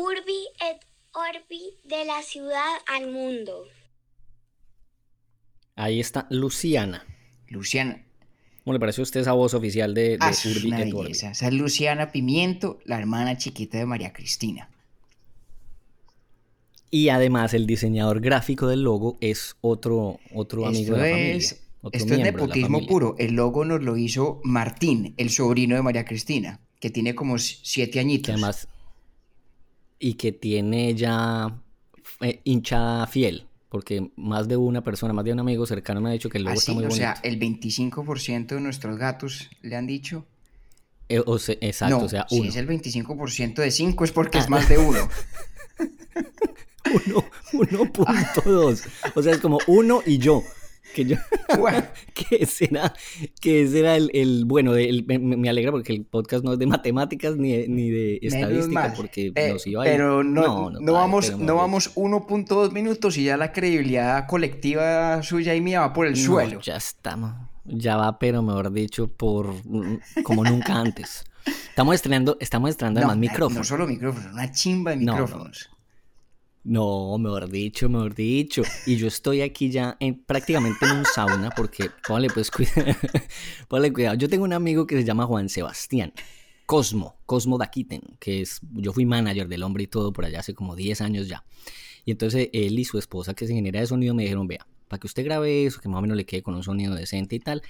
Urbi et Orbi de la ciudad al mundo. Ahí está Luciana. Luciana. ¿Cómo le parece a usted esa voz oficial de, de Ah, Urbi una et Orbi? belleza. Esa es Luciana Pimiento, la hermana chiquita de María Cristina. Y además el diseñador gráfico del logo es otro, otro amigo Esto de la familia. es, otro esto es de nepotismo familia. puro. El logo nos lo hizo Martín, el sobrino de María Cristina, que tiene como siete Que añitos. además... Y que tiene ya eh, hinchada fiel. Porque más de una persona, más de un amigo cercano me ha dicho que el logo Así, está muy o bonito. sea, el 25% de nuestros gatos le han dicho. Eh, o sea, exacto, no, o sea, si uno. es el 25% de 5 es porque Ah. es más de uno. Uno- 1.2. O sea, es como uno y yo. Que yo, que será, que será el, el- bueno, el- me, me alegra porque el podcast no es de matemáticas ni de, ni de estadística, porque Eh, nos iba a ir- pero no, no, padre, vamos, pero no vamos 1.2 minutos y ya la credibilidad colectiva suya y mía va por el suelo. no, ya estamos, ya va, pero mejor dicho, por mm, como nunca antes. Estamos estrenando, estamos estrenando No, además micrófonos. No solo micrófonos, una chimba de No, no. micrófonos. No, mejor dicho, mejor dicho. Y yo estoy aquí ya en, prácticamente en un sauna porque, póngale pues cuidado, póngale cuidado. Yo tengo un amigo que se llama Juan Sebastián, Cosmo, Cosmo Daquiten, que es, yo fui manager del hombre y todo por allá hace como 10 años ya. Y entonces él y su esposa que es ingeniera de sonido me dijeron, vea, para que usted grabe eso, que más o menos le quede con un sonido decente y tal,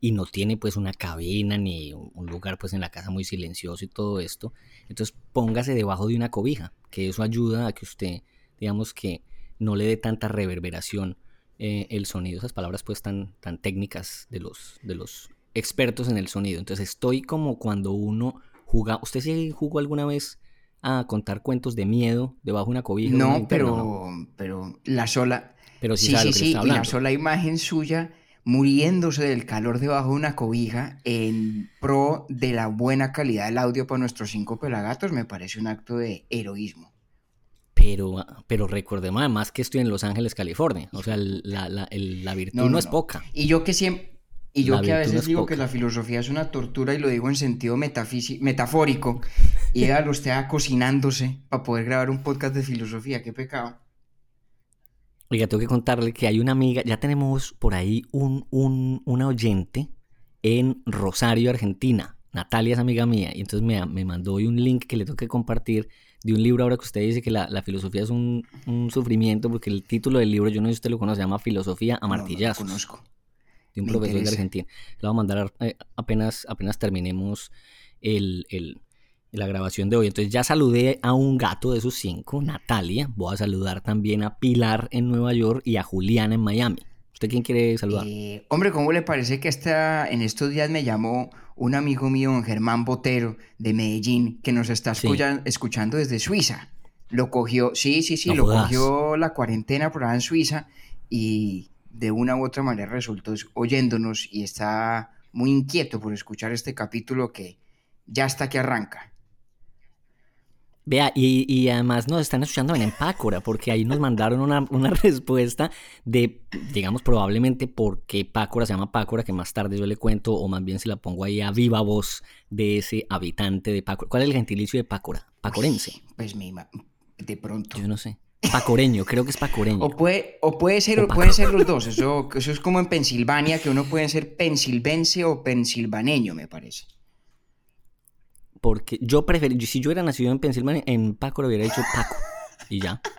y no tiene pues una cabina ni un un lugar pues en la casa muy silencioso y todo esto, entonces póngase debajo de una cobija, que eso ayuda a que usted, digamos que no le dé tanta reverberación eh, el sonido, esas palabras pues tan, tan técnicas de los, de los expertos en el sonido. Entonces estoy como cuando uno juega, ¿usted sí jugó alguna vez a contar cuentos de miedo debajo de una cobija? una No, pero, no? pero la sola. Pero sí, Sí, sabe sí, lo que Y la sola imagen suya muriéndose del calor debajo de una cobija en pro de la buena calidad del audio para nuestros cinco pelagatos me parece un acto de heroísmo. Pero, pero recordemos además que estoy en Los Ángeles, California. O sea, la, la- el- la virtud No, no, no, es poca. Y yo que siempre. Y yo La que a veces es digo poca. que la filosofía es una tortura y lo digo en sentido metafórico. Y véalo usted a cocinándose para poder grabar un podcast de filosofía. Qué pecado. Oiga, tengo que contarle que hay una amiga, ya tenemos por ahí un, un, una oyente en Rosario, Argentina. Natalia es amiga mía y entonces me, me mandó hoy un link que le tengo que compartir de un libro ahora que usted dice que la, la filosofía es un, un sufrimiento porque el título del libro, yo no sé si usted lo conoce, se llama Filosofía a No, no lo martillazos. conozco. de un Me profesor de interesa. Argentina. Lo voy a mandar eh, apenas, apenas terminemos el, el- la grabación de hoy. Entonces ya saludé a un gato de esos cinco, Natalia. Voy a saludar también a Pilar en Nueva York y a Juliana en Miami. ¿Usted quién quiere saludar? Eh, hombre, ¿cómo le parece que esta, en estos días me llamó un amigo mío, don Germán Botero, de Medellín, que nos está Sí. escuchando desde Suiza? Lo cogió, sí, sí, sí, No lo jodas. cogió la cuarentena por allá en Suiza y de una u otra manera resultó es- oyéndonos y está muy inquieto por escuchar este capítulo que ya está que arranca. Vea, y, y además nos están escuchando en Pácora, porque ahí nos mandaron una, una respuesta de, digamos, probablemente por qué Pácora se llama Pácora, que más tarde yo le cuento, o más bien se la pongo ahí a viva voz de ese habitante de Pácora. ¿Cuál es el gentilicio de Pácora? Pacorense. Uy, Pues mi ma- de pronto. Yo no sé. Pacoreño, creo que es pacoreño. O puede, o puede ser, o pueden ser los dos. Eso, eso es como en Pensilvania, que uno puede ser pensilvense o pensilvaneño, me parece. Porque yo preferí, si yo hubiera nacido en Pensilvania, en Paco le hubiera dicho Paco. Y ya.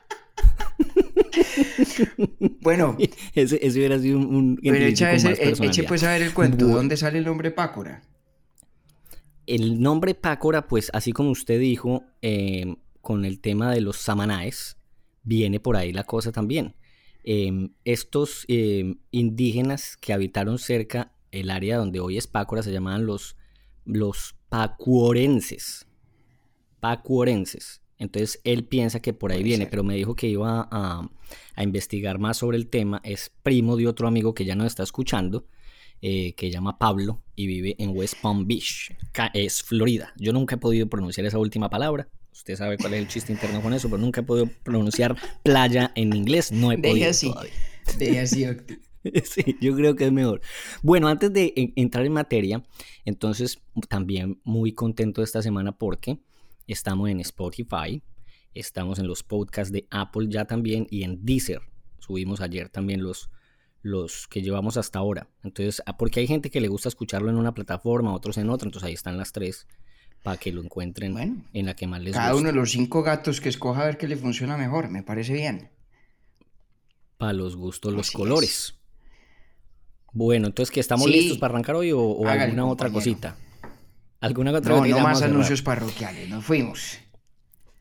Bueno, Ese, ese hubiera sido un, un pero echa ese- e- eche pues a ver el cuento. Bu- ¿Dónde sale el nombre Pácora? El nombre Pácora, pues así como usted dijo, eh, con el tema de los samanaes, viene por ahí la cosa también. Eh, estos eh, indígenas que habitaron cerca el área donde hoy es Pácora se llamaban los, los pacuorenses. Pacuorenses. Entonces él piensa que por ahí Puede viene, ser. pero me dijo que iba a, a investigar más sobre el tema. Es primo de otro amigo que ya nos está escuchando, eh, que llama Pablo y vive en West Palm Beach, es Florida. Yo nunca he podido pronunciar esa última palabra. Usted sabe cuál es el chiste interno con eso, pero nunca he podido pronunciar playa en inglés. No he Deje podido así. todavía. De así. Sí, yo creo que es mejor. Bueno, antes de en- entrar en materia, entonces también muy contento esta semana porque estamos en Spotify, Estamos en los podcasts de Apple ya también y en Deezer. Subimos ayer también los, los que llevamos hasta ahora. Entonces, ah, porque hay gente que le gusta escucharlo en una plataforma, otros en otra, entonces ahí están las tres para que lo encuentren en la que más les cada uno de los cinco gatos que escoja a ver qué le funciona mejor, me parece bien. Para los gustos, los colores. Bueno, entonces que estamos listos para arrancar hoy o, alguna otra cosita. ¿Alguna otra No, no más anuncios parroquiales, nos fuimos.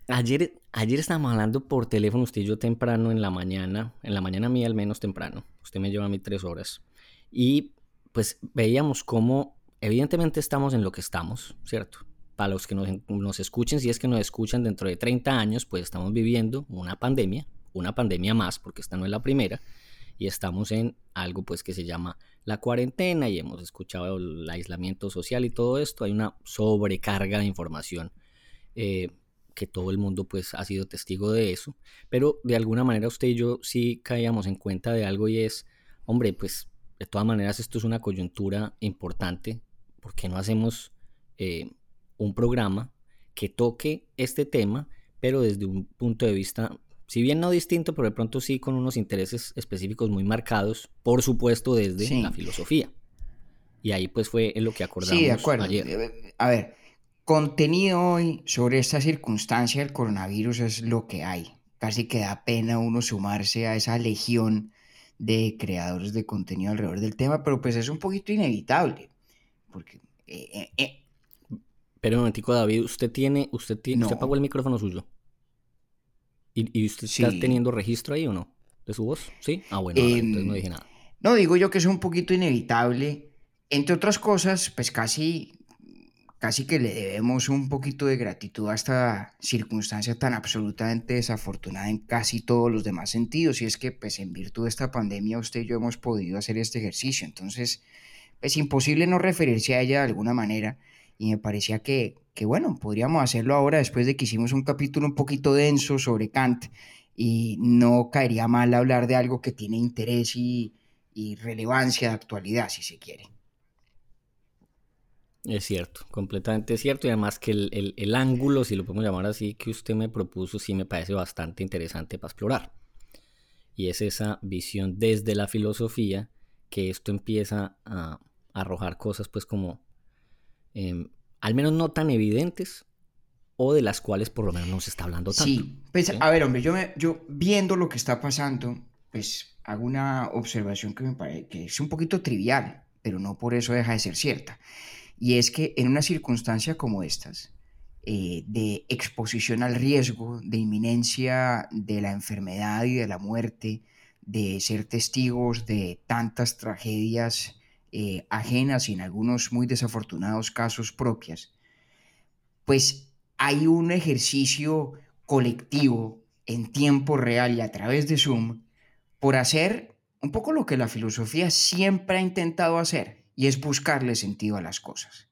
Ayer, ayer estábamos hablando por teléfono, usted y yo temprano en la mañana, en la mañana mía al menos temprano. Usted me lleva a mí tres horas. Y pues veíamos cómo, evidentemente estamos en lo que estamos, ¿cierto? Para los que nos, nos escuchen, si es que nos escuchan dentro de 30 años, pues estamos viviendo una pandemia, una pandemia más, porque esta no es la primera, y estamos en algo pues que se llama la cuarentena y hemos escuchado el aislamiento social y todo esto. Hay una sobrecarga de información. Eh, que todo el mundo pues ha sido testigo de eso, pero de alguna manera usted y yo sí caíamos en cuenta de algo y es, hombre, pues de todas maneras esto es una coyuntura importante, ¿por qué no hacemos eh, un programa que toque este tema, pero desde un punto de vista, si bien no distinto, pero de pronto sí con unos intereses específicos muy marcados, por supuesto desde la filosofía. Y ahí pues fue en lo que acordamos sí, de acuerdo. ayer. A ver, Contenido hoy sobre esta circunstancia del coronavirus es lo que hay. Casi que da pena uno sumarse a esa legión de creadores de contenido alrededor del tema, pero pues es un poquito inevitable. Porque. Eh, eh, eh. Pero un momentico, David, usted tiene. Usted, tiene, usted apagó el micrófono suyo. ¿Y, usted está teniendo registro ahí o no? ¿De su voz? Sí. Ah, bueno, entonces no dije nada. No, digo yo que es un poquito inevitable. Entre otras cosas, pues casi casi que le debemos un poquito de gratitud a esta circunstancia tan absolutamente desafortunada en casi todos los demás sentidos. Y es que, pues, en virtud de esta pandemia, usted y yo hemos podido hacer este ejercicio. Entonces, es imposible no referirse a ella de alguna manera. Y me parecía que, que, bueno, podríamos hacerlo ahora después de que hicimos un capítulo un poquito denso sobre Kant. Y no caería mal hablar de algo que tiene interés y, y relevancia de actualidad, si se quiere. Es cierto, completamente cierto. Y además que el, ángulo, si lo podemos llamar así, que usted me propuso, sí me parece bastante interesante para explorar. Y es esa visión desde la filosofía que esto empieza a, arrojar cosas pues como, em, al menos no tan evidentes, o de las cuales por lo menos no se está hablando tanto. Sí, pues a ver, hombre, yo, yo viendo lo que está pasando, pues hago una observación que me parece que es un poquito trivial, pero no por eso deja de ser cierta. Y es que en una circunstancia como estas, eh, de exposición al riesgo, de inminencia de la enfermedad y de la muerte, de ser testigos de tantas tragedias eh, ajenas y en algunos muy desafortunados casos propias, pues hay un ejercicio colectivo en tiempo real y a través de Zoom por hacer un poco lo que la filosofía siempre ha intentado hacer, y es buscarle sentido a las cosas.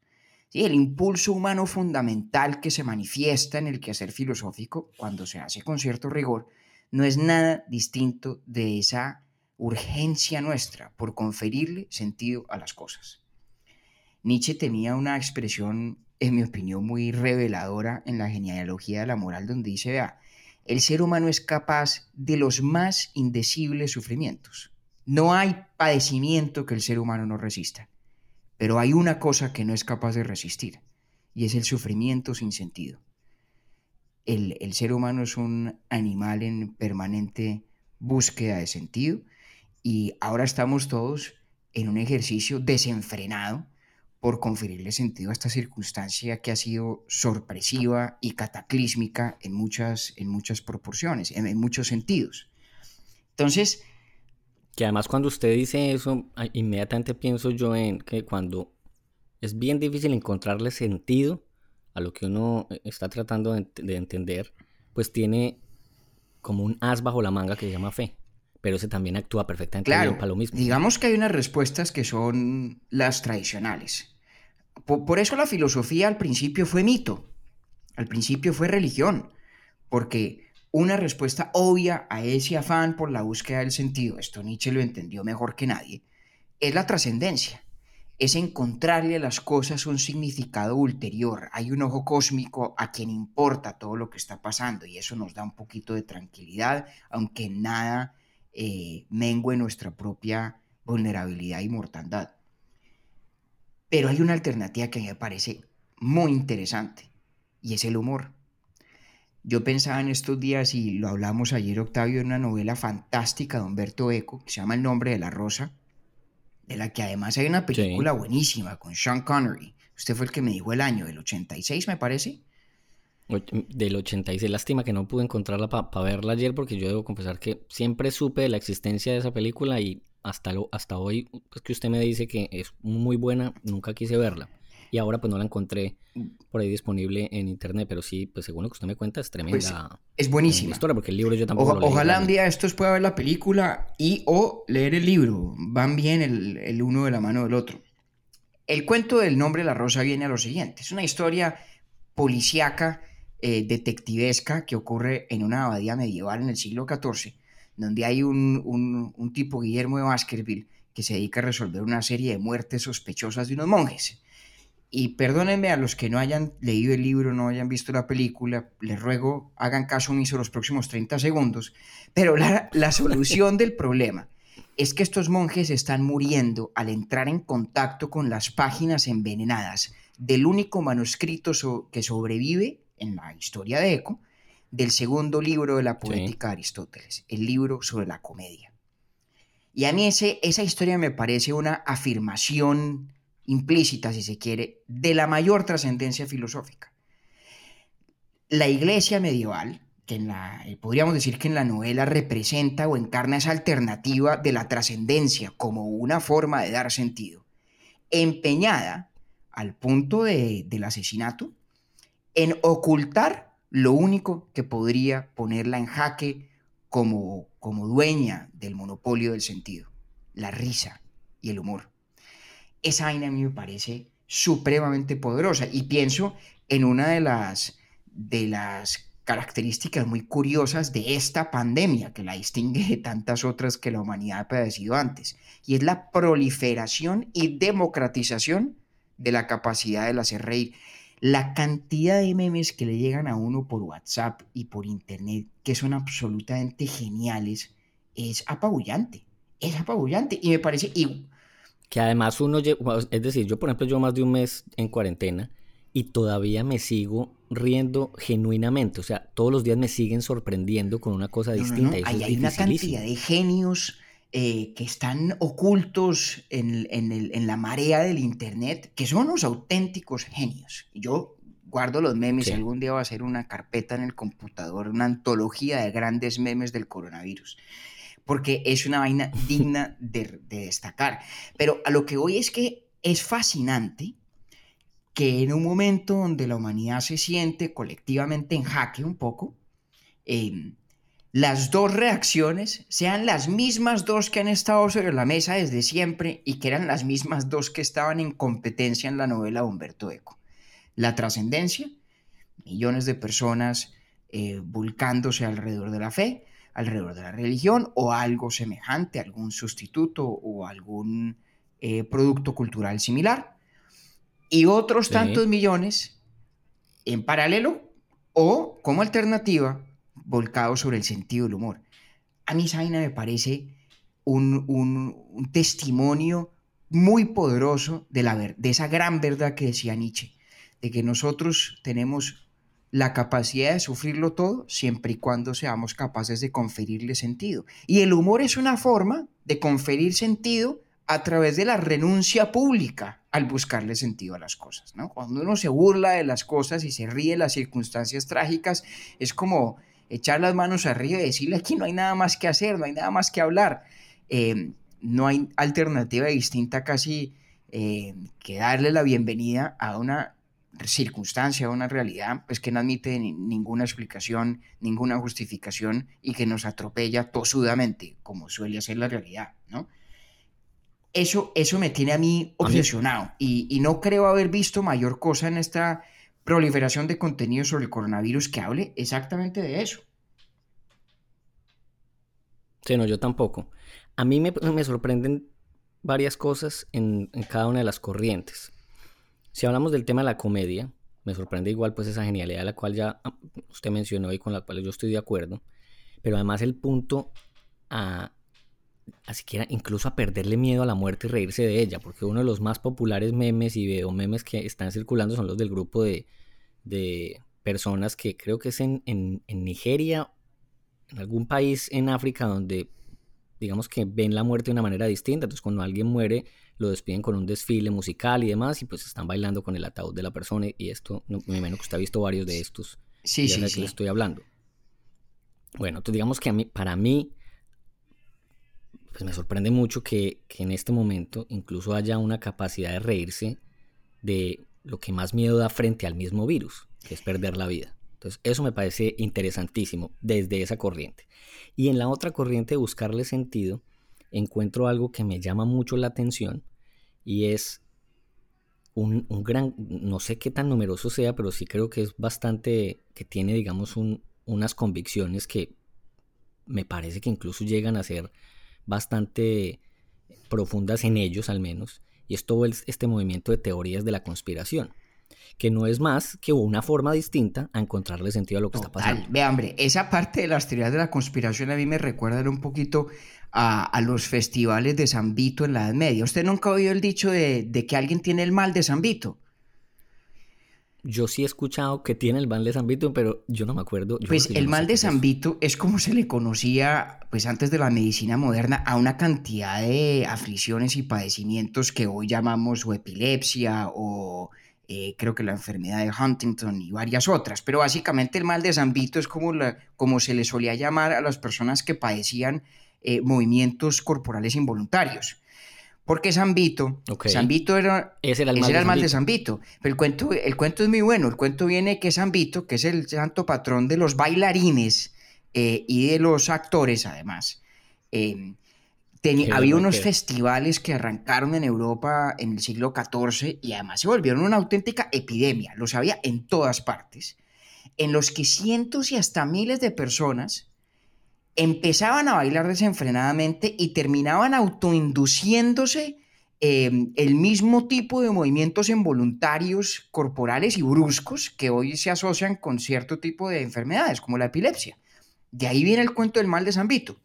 ¿Sí? El impulso humano fundamental que se manifiesta en el quehacer filosófico, cuando se hace con cierto rigor, no es nada distinto de esa urgencia nuestra por conferirle sentido a las cosas. Nietzsche tenía una expresión, en mi opinión, muy reveladora en la genealogía de la moral, donde dice, vea, el ser humano es capaz de los más indecibles sufrimientos. No hay padecimiento que el ser humano no resista. Pero hay una cosa que no es capaz de resistir y es el sufrimiento sin sentido. El, ser humano es un animal en permanente búsqueda de sentido y ahora estamos todos en un ejercicio desenfrenado por conferirle sentido a esta circunstancia que ha sido sorpresiva y cataclísmica en muchas, en muchas proporciones, en muchos sentidos. Entonces, que además cuando usted dice eso, inmediatamente pienso yo en que cuando es bien difícil encontrarle sentido a lo que uno eh, está tratando de, entender, pues tiene como un as bajo la manga que se llama fe. Pero ese también actúa perfectamente bien para lo mismo. Digamos que hay unas respuestas que son las tradicionales. por eso la filosofía al principio fue mito, al principio fue religión, porque una respuesta obvia a ese afán por la búsqueda del sentido, esto Nietzsche lo entendió mejor que nadie, es la trascendencia. es encontrarle a las cosas un significado ulterior. Hay un ojo cósmico a quien importa todo lo que está pasando y eso nos da un poquito de tranquilidad, aunque nada eh, mengue nuestra propia vulnerabilidad y mortandad. Pero hay una alternativa que me parece muy interesante y es el humor. Yo pensaba en estos días y lo hablamos ayer, Octavio, en una novela fantástica de Humberto Eco que se llama El nombre de la rosa de la que además hay una película buenísima con Sean Connery. Usted fue el que me dijo el año, del 86 me parece. Del 86, lástima que no pude encontrarla para verla ayer porque yo debo confesar que siempre supe de la existencia de esa película y hasta, lo, hasta hoy, pues que usted me dice que es muy buena, nunca quise verla y ahora pues no la encontré por ahí disponible en internet, pero sí, pues según lo que usted me cuenta, es tremenda. Pues, es buenísima. historia, porque el libro yo tampoco lo Ojalá un día estos pueda ver la película y o leer el libro. Van bien el, uno de la mano del otro. El cuento del nombre de la rosa viene a lo siguiente. Es una historia policíaca, eh, detectivesca, que ocurre en una abadía medieval en el siglo XIV, donde hay un, un, un tipo, Guillermo de Baskerville, que se dedica a resolver una serie de muertes sospechosas de unos monjes. Y perdónenme a los que no hayan leído el libro, no hayan visto la película, les ruego hagan caso omiso los próximos 30 segundos, pero la, solución del problema es que estos monjes están muriendo al entrar en contacto con las páginas envenenadas del único manuscrito que sobrevive en la historia de Eco, del segundo libro de la poética de Aristóteles, el libro sobre la comedia. Y a mí ese, esa historia me parece una afirmación implícita, si se quiere, de la mayor trascendencia filosófica. La iglesia medieval, que en la, eh, podríamos decir que en la novela representa o encarna esa alternativa de la trascendencia como una forma de dar sentido, empeñada al punto del asesinato en ocultar lo único que podría ponerla en jaque como, como dueña del monopolio del sentido, la risa y el humor esa vaina a mí me parece supremamente poderosa y pienso en una de las, de las características muy curiosas de esta pandemia que la distingue de tantas otras que la humanidad ha padecido antes, y es la proliferación y democratización de la capacidad de hacer reír. La cantidad de memes que le llegan a uno por WhatsApp y por Internet, que son absolutamente geniales, es apabullante. Es apabullante. Y me parece, y que además uno, es decir, yo por ejemplo llevo más de un mes en cuarentena y todavía me sigo riendo genuinamente, o sea, todos los días me siguen sorprendiendo con una cosa distinta. hay una cantidad de genios eh, que están ocultos en, en, la marea del Internet, que son los auténticos genios. Yo guardo los memes y algún día va a ser una carpeta en el computador, una antología de grandes memes del coronavirus porque es una vaina digna de, destacar. Pero a lo que voy es que es fascinante que en un momento donde la humanidad se siente colectivamente en jaque un poco, em, las dos reacciones sean las mismas dos que han estado sobre la mesa desde siempre y que eran las mismas dos que estaban en competencia en la novela de Humberto Eco. La trascendencia, millones de personas eh, volcándose alrededor de la fe, alrededor de la religión o algo semejante, algún sustituto o algún eh, producto cultural similar. Y otros tantos millones en paralelo o como alternativa volcados sobre el sentido del humor. A mí Zaina me parece un, un, testimonio muy poderoso de, la, de esa gran verdad que decía Nietzsche, de que nosotros tenemos la capacidad de sufrirlo todo siempre y cuando seamos capaces de conferirle sentido. Y el humor es una forma de conferir sentido a través de la renuncia pública al buscarle sentido a las cosas. Cuando uno se burla de las cosas y se ríe de las circunstancias trágicas, es como echar las manos arriba y decirle aquí no hay nada más que hacer, no hay nada más que hablar. Eh, no hay alternativa distinta casi eh, que darle la bienvenida a una circunstancia, una realidad, pues que no admite ninguna explicación, ninguna justificación y que nos atropella tosudamente, como suele ser la realidad, ¿no? Eso, eso me tiene a mí obsesionado y, y, no creo haber visto mayor cosa en esta proliferación de contenido sobre el coronavirus que hable exactamente de eso. Sí, no, yo tampoco. A mí me, sorprenden varias cosas en, en cada una de las corrientes. Si hablamos del tema de la comedia, me sorprende igual pues esa genialidad de la cual ya ah, usted mencionó y con la cual yo estoy de acuerdo, pero además el punto a, a siquiera incluso a perderle miedo a la muerte y reírse de ella, porque uno de los más populares memes y video memes que están circulando son los del grupo de, de personas que creo que es en, en, en Nigeria, en algún país en África donde digamos que ven la muerte de una manera distinta, entonces cuando alguien muere lo despiden con un desfile musical y demás, y pues están bailando con el ataúd de la persona, y esto, me imagino que usted ha visto varios de estos. Sí, sí, sí. estoy hablando. Bueno, entonces digamos que a mí, para mí, pues me sorprende mucho que, que en este momento incluso haya una capacidad de reírse de lo que más miedo da frente al mismo virus, que es perder la vida. Entonces, eso me parece interesantísimo desde esa corriente. Y en la otra corriente de buscarle sentido, encuentro algo que me llama mucho la atención y es un, gran, no sé qué tan numeroso sea, pero sí creo que es bastante, que tiene, digamos, unas convicciones que me parece que incluso llegan a ser bastante profundas en ellos al menos, y es todo este movimiento de teorías de la conspiración que no es más que una forma distinta a encontrarle sentido a lo que está pasando. Ve, hombre, esa parte de las teorías de la conspiración a mí me recuerda un poquito a, los festivales de San Vito en la Edad Media. ¿Usted nunca ha oído el dicho de, que alguien tiene el mal de San Vito? Yo sí he escuchado que tiene el mal de San Vito, pero yo no me acuerdo. pues el mal de San Vito es como se le conocía, pues antes de la medicina moderna, a una cantidad de aflicciones y padecimientos que hoy llamamos o epilepsia o eh, creo que la enfermedad de Huntington y varias otras. Pero básicamente el mal de San Vito es como, la, como se le solía llamar a las personas que padecían eh, movimientos corporales involuntarios. Porque San Vito, San Vito era, ese era el mal, de, San Vito. Pero el cuento, el cuento es muy bueno. El cuento viene que San Vito, que es el santo patrón de los bailarines eh, y de los actores, además, eh, había unos festivales que arrancaron en Europa en el siglo XIV y además se volvieron una auténtica epidemia. Los había en todas partes, en los que cientos y hasta miles de personas empezaban a bailar desenfrenadamente y terminaban autoinduciéndose em, el mismo tipo de movimientos involuntarios corporales y bruscos que hoy se asocian con cierto tipo de enfermedades, como la epilepsia. De ahí viene el cuento del mal de San Vito,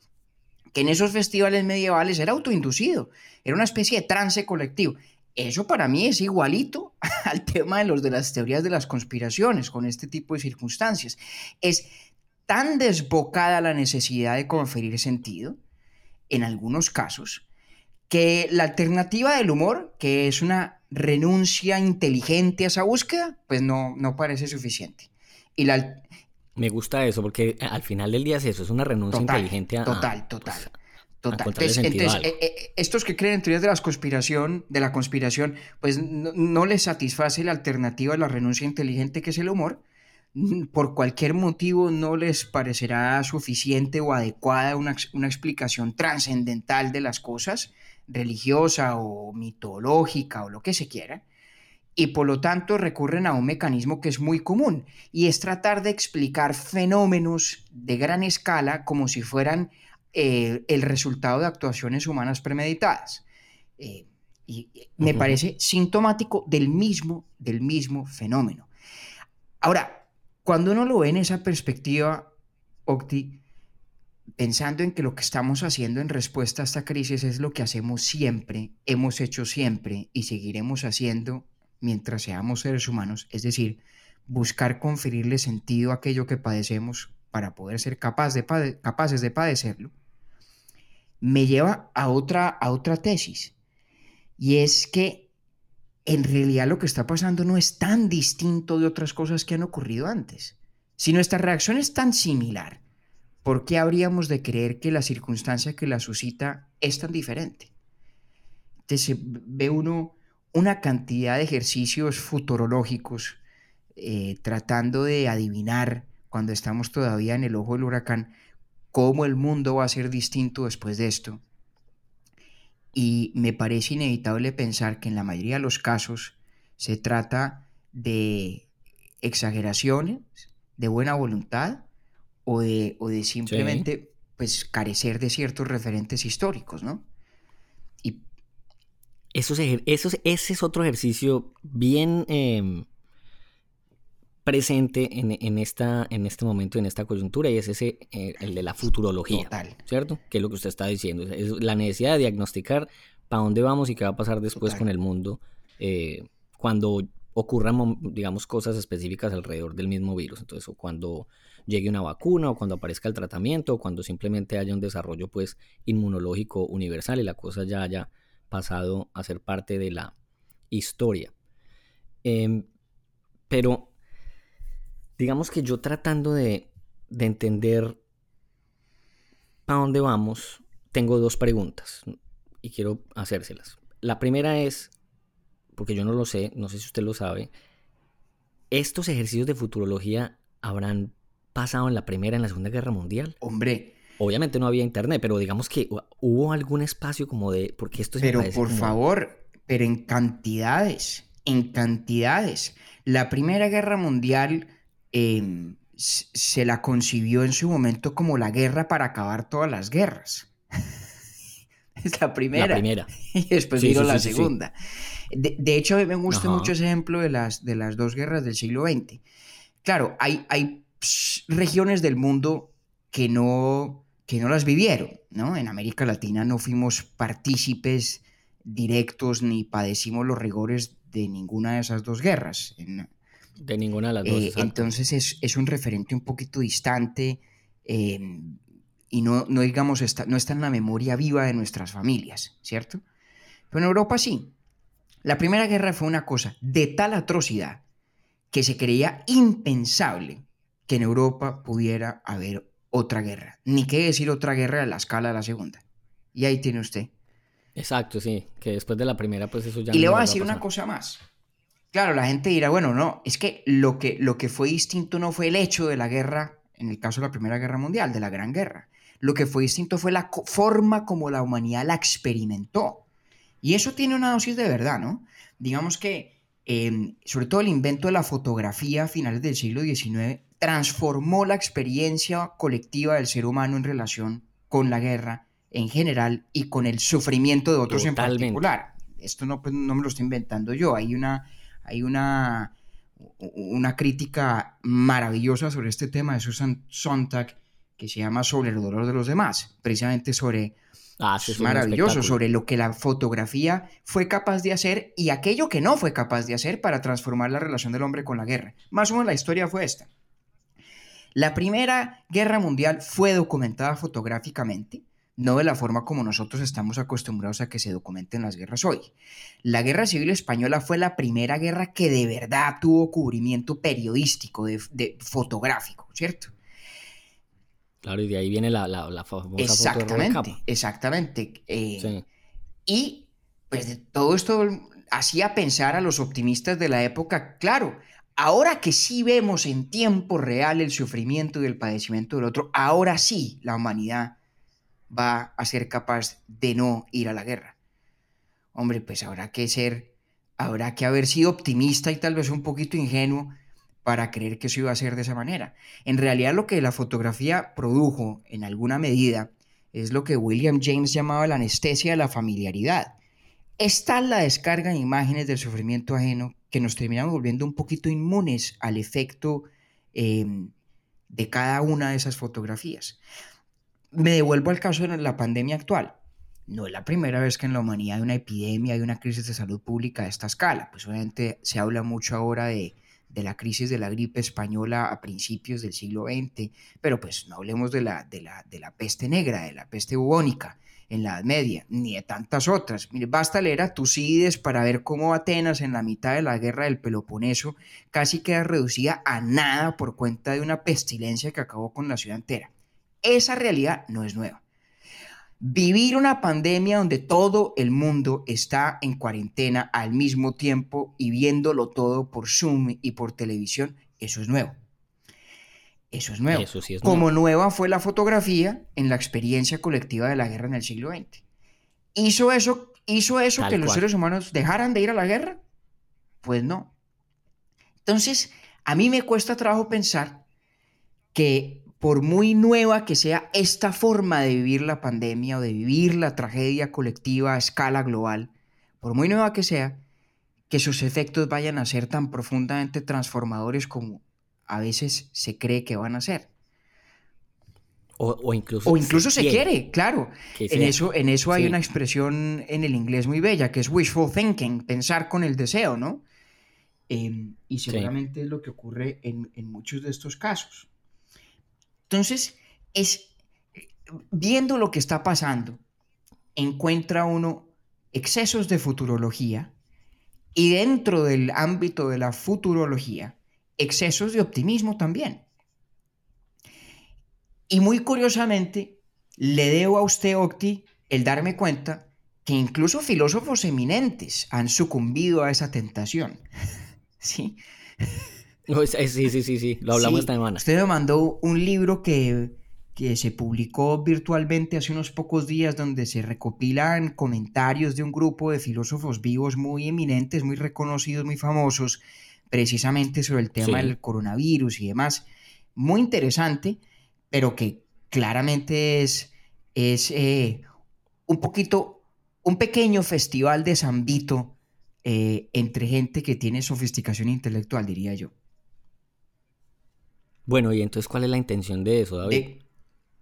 que en esos festivales medievales era autoinducido, era una especie de trance colectivo. Eso para mí es igualito al tema de los de las teorías de las conspiraciones con este tipo de circunstancias. Es tan desbocada la necesidad de conferir sentido, en algunos casos, que la alternativa del humor, que es una renuncia inteligente a esa búsqueda, pues no, no parece suficiente. Y la... Me gusta eso, porque al final del día es eso, es una renuncia inteligente a... Total, total. Pues, total. Entonces, eh, eh, estos que creen en teorías de la conspiración, de la conspiración, pues no, no les satisface la alternativa a la renuncia inteligente que es el humor, por cualquier motivo no les parecerá suficiente o adecuada una, explicación trascendental de las cosas, religiosa o mitológica o lo que se quiera, y por lo tanto recurren a un mecanismo que es muy común, y es tratar de explicar fenómenos de gran escala como si fueran eh, el resultado de actuaciones humanas premeditadas. Eh, y me parece sintomático del mismo, del mismo fenómeno. Ahora, cuando uno lo ve en esa perspectiva, Octi, pensando en que lo que estamos haciendo en respuesta a esta crisis es lo que hacemos siempre, hemos hecho siempre y seguiremos haciendo mientras seamos seres humanos, es decir, buscar conferirle sentido a aquello que padecemos para poder ser capaces de padecerlo, me lleva a otra tesis, y es que en realidad lo que está pasando no es tan distinto de otras cosas que han ocurrido antes. Si nuestra reacción es tan similar, ¿por qué habríamos de creer que la circunstancia que la suscita es tan diferente? Entonces ve uno una cantidad de ejercicios futurológicos eh, tratando de adivinar cuando estamos todavía en el ojo del huracán cómo el mundo va a ser distinto después de esto y me parece inevitable pensar que en la mayoría de los casos se trata de exageraciones, de buena voluntad o de, de simplemente pues carecer de ciertos referentes históricos, ¿no? Y Esos, ese es otro ejercicio bien em, presente en, esta, en este momento, en esta coyuntura, y es ese, eh, el de la futurología. Total. ¿Cierto? Que es lo que usted está diciendo. Es la necesidad de diagnosticar para dónde vamos y qué va a pasar después con el mundo eh, cuando ocurran, digamos, cosas específicas alrededor del mismo virus. Entonces, o cuando llegue una vacuna, o cuando aparezca el tratamiento, o cuando simplemente haya un desarrollo, pues, inmunológico universal y la cosa ya haya pasado a ser parte de la historia. Em, pero digamos que yo tratando de, entender a dónde vamos, tengo dos preguntas y quiero hacérselas. La primera es, porque yo no lo sé, no sé si usted lo sabe, ¿estos ejercicios de futurología habrán pasado en la Primera y en la Segunda Guerra Mundial? Hombre. Obviamente no había internet, pero digamos que hubo algún espacio como de... Porque esto Pero por favor, pero en cantidades, en cantidades. La Primera Guerra Mundial Em, se la concibió en su momento como la guerra para acabar todas las guerras. es la primera. La primera. Y después vino la segunda. De, hecho, me gusta mucho ese ejemplo de las, de las dos guerras del siglo XX. Claro, hay, hay regiones del mundo que no, que no las vivieron, ¿no? En América Latina no fuimos partícipes directos ni padecimos los rigores de ninguna de esas dos guerras. En, de ninguna de las dos. Eh, entonces es, un referente un poquito distante em, y no, no digamos, está, no está en la memoria viva de nuestras familias, ¿cierto? Pero en Europa sí. La Primera Guerra fue una cosa de tal atrocidad que se creía impensable que en Europa pudiera haber otra guerra. Ni qué decir otra guerra a la escala de la Segunda. Y ahí tiene usted. Exacto, sí. Que después de la primera, pues eso ya... Y le voy a decir una cosa más. Claro, la gente dirá, bueno, no, es que lo, que lo que fue distinto no fue el hecho de la guerra, en el caso de la Primera Guerra Mundial, de la Gran Guerra. Lo que fue distinto fue la forma como la humanidad la experimentó. Y eso tiene una dosis de verdad, ¿no? Digamos que, em, sobre todo el invento de la fotografía a finales del siglo XIX, transformó la experiencia colectiva del ser humano en relación con la guerra en general y con el sufrimiento de otros en particular. Esto no, pues, no me lo estoy inventando yo, hay una hay una, una crítica maravillosa sobre este tema de Susan Sontag que se llama Sobre el dolor de los demás, precisamente sobre... Ah, es maravilloso, sobre lo que la fotografía fue capaz de hacer y aquello que no fue capaz de hacer para transformar la relación del hombre con la guerra. Más o menos la historia fue esta. La Primera Guerra Mundial fue documentada fotográficamente no de la forma como nosotros estamos acostumbrados a que se documenten las guerras hoy. La Guerra Civil Española fue la primera guerra que de verdad tuvo cubrimiento periodístico, de, fotográfico, ¿cierto? Claro, y de ahí viene la, la, famosa Exactamente, exactamente. Eh, y pues todo esto hacía pensar a los optimistas de la época, claro, ahora que sí vemos en tiempo real el sufrimiento y el padecimiento del otro, ahora sí la humanidad va a ser capaz de no ir a la guerra. Hombre, pues habrá que ser, habrá que haber sido optimista y tal vez un poquito ingenuo para creer que eso iba a ser de esa manera. En realidad lo que la fotografía produjo en alguna medida es lo que William James llamaba la anestesia de la familiaridad. Es tal la descarga de imágenes del sufrimiento ajeno que nos terminamos volviendo un poquito inmunes al efecto em, de cada una de esas fotografías. Me devuelvo al caso de la pandemia actual. No es la primera vez que en la humanidad hay una epidemia, hay una crisis de salud pública de esta escala. Pues obviamente se habla mucho ahora de, la crisis de la gripe española a principios del siglo XX, pero pues no hablemos de la, de la, de la peste negra, de la peste bubónica en la Edad Media, ni de tantas otras. Mire, basta leer a Tucídides para ver cómo Atenas en la mitad de la guerra del Peloponeso casi queda reducida a nada por cuenta de una pestilencia que acabó con la ciudad entera. Esa realidad no es nueva. Vivir una pandemia donde todo el mundo está en cuarentena al mismo tiempo y viéndolo todo por Zoom y por televisión, eso es nuevo. Eso es nuevo. Como nueva fue la fotografía en la experiencia colectiva de la guerra en el siglo XX. ¿Hizo eso, hizo eso que los seres humanos dejaran de ir a la guerra? Pues no. Entonces, a mí me cuesta trabajo pensar que por muy nueva que sea esta forma de vivir la pandemia o de vivir la tragedia colectiva a escala global, por muy nueva que sea, que sus efectos vayan a ser tan profundamente transformadores como a veces se cree que van a ser. O, incluso, o incluso se, quiere, claro. En eso, en eso hay una expresión en el inglés muy bella, que es wishful thinking, pensar con el deseo, ¿no? Em, y seguramente es lo que ocurre en, en, muchos de estos casos. Entonces, es viendo lo que está pasando, encuentra uno excesos de futurología y dentro del ámbito de la futurología, excesos de optimismo también. Y muy curiosamente, le debo a usted, Octi, el darme cuenta que incluso filósofos eminentes han sucumbido a esa tentación. ¿Sí? sí, sí, sí, sí, lo hablamos esta semana. Usted me mandó un libro que, que se publicó virtualmente hace unos pocos días donde se recopilan comentarios de un grupo de filósofos vivos muy eminentes, muy reconocidos, muy famosos, precisamente sobre el tema del coronavirus y demás. Muy interesante pero que claramente es, es eh, un poquito, un pequeño festival de zambito eh, entre gente que tiene sofisticación intelectual, diría yo. Bueno, y entonces, ¿cuál es la intención de eso, David?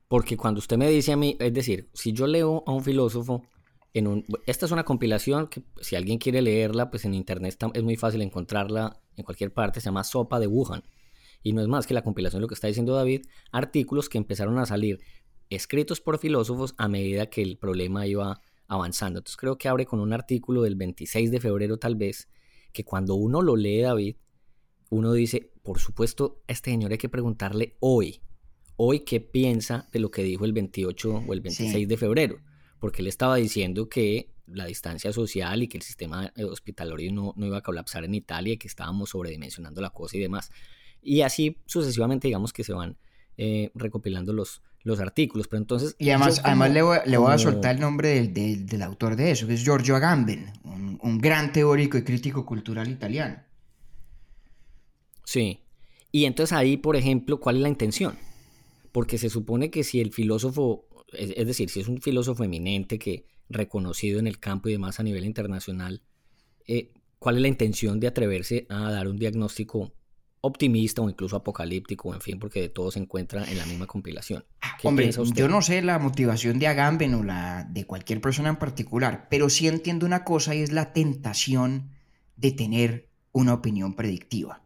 Porque cuando usted me dice a mí, es decir, si yo leo a un filósofo en un... Esta es una compilación que si alguien quiere leerla, pues en internet es muy fácil encontrarla en cualquier parte, se llama Sopa de Wuhan y no es más que la compilación de lo que está diciendo David, artículos que empezaron a salir escritos por filósofos a medida que el problema iba avanzando. Entonces creo que abre con un artículo del 26 de febrero tal vez, que cuando uno lo lee David, uno dice, por supuesto, a este señor hay que preguntarle hoy, hoy qué piensa de lo que dijo el 28 o el 26 de febrero, porque él estaba diciendo que la distancia social y que el sistema hospitalario no, no iba a colapsar en Italia y que estábamos sobredimensionando la cosa y demás. Y así sucesivamente, digamos que se van eh, recopilando los, los artículos. Pero entonces. Y además, además le, voy, a soltar el nombre del, autor de eso, que es Giorgio Agamben, un, gran teórico y crítico cultural italiano. Sí. Y entonces ahí, por ejemplo, ¿cuál es la intención? Porque se supone que si el filósofo, es, decir, si es un filósofo eminente que reconocido en el campo y demás a nivel internacional, eh, ¿cuál es la intención de atreverse a dar un diagnóstico optimista o incluso apocalíptico, en fin, porque de todo se encuentra en la misma compilación. Hombre, yo no sé la motivación de Agamben o la de cualquier persona en particular, pero sí entiendo una cosa y es la tentación de tener una opinión predictiva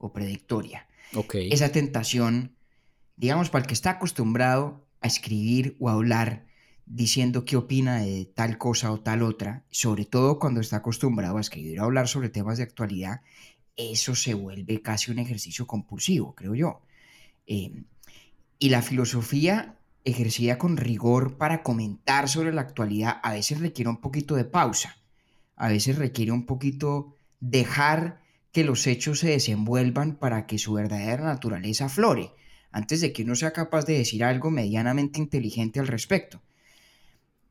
o predictoria. Okay. Esa tentación, digamos, para el que está acostumbrado a escribir o a hablar diciendo qué opina de tal cosa o tal otra, sobre todo cuando está acostumbrado a escribir o hablar sobre temas de actualidad, eso se vuelve casi un ejercicio compulsivo, creo yo. Em, y la filosofía ejercida con rigor para comentar sobre la actualidad a veces requiere un poquito de pausa, a veces requiere un poquito dejar que los hechos se desenvuelvan para que su verdadera naturaleza flore, antes de que uno sea capaz de decir algo medianamente inteligente al respecto.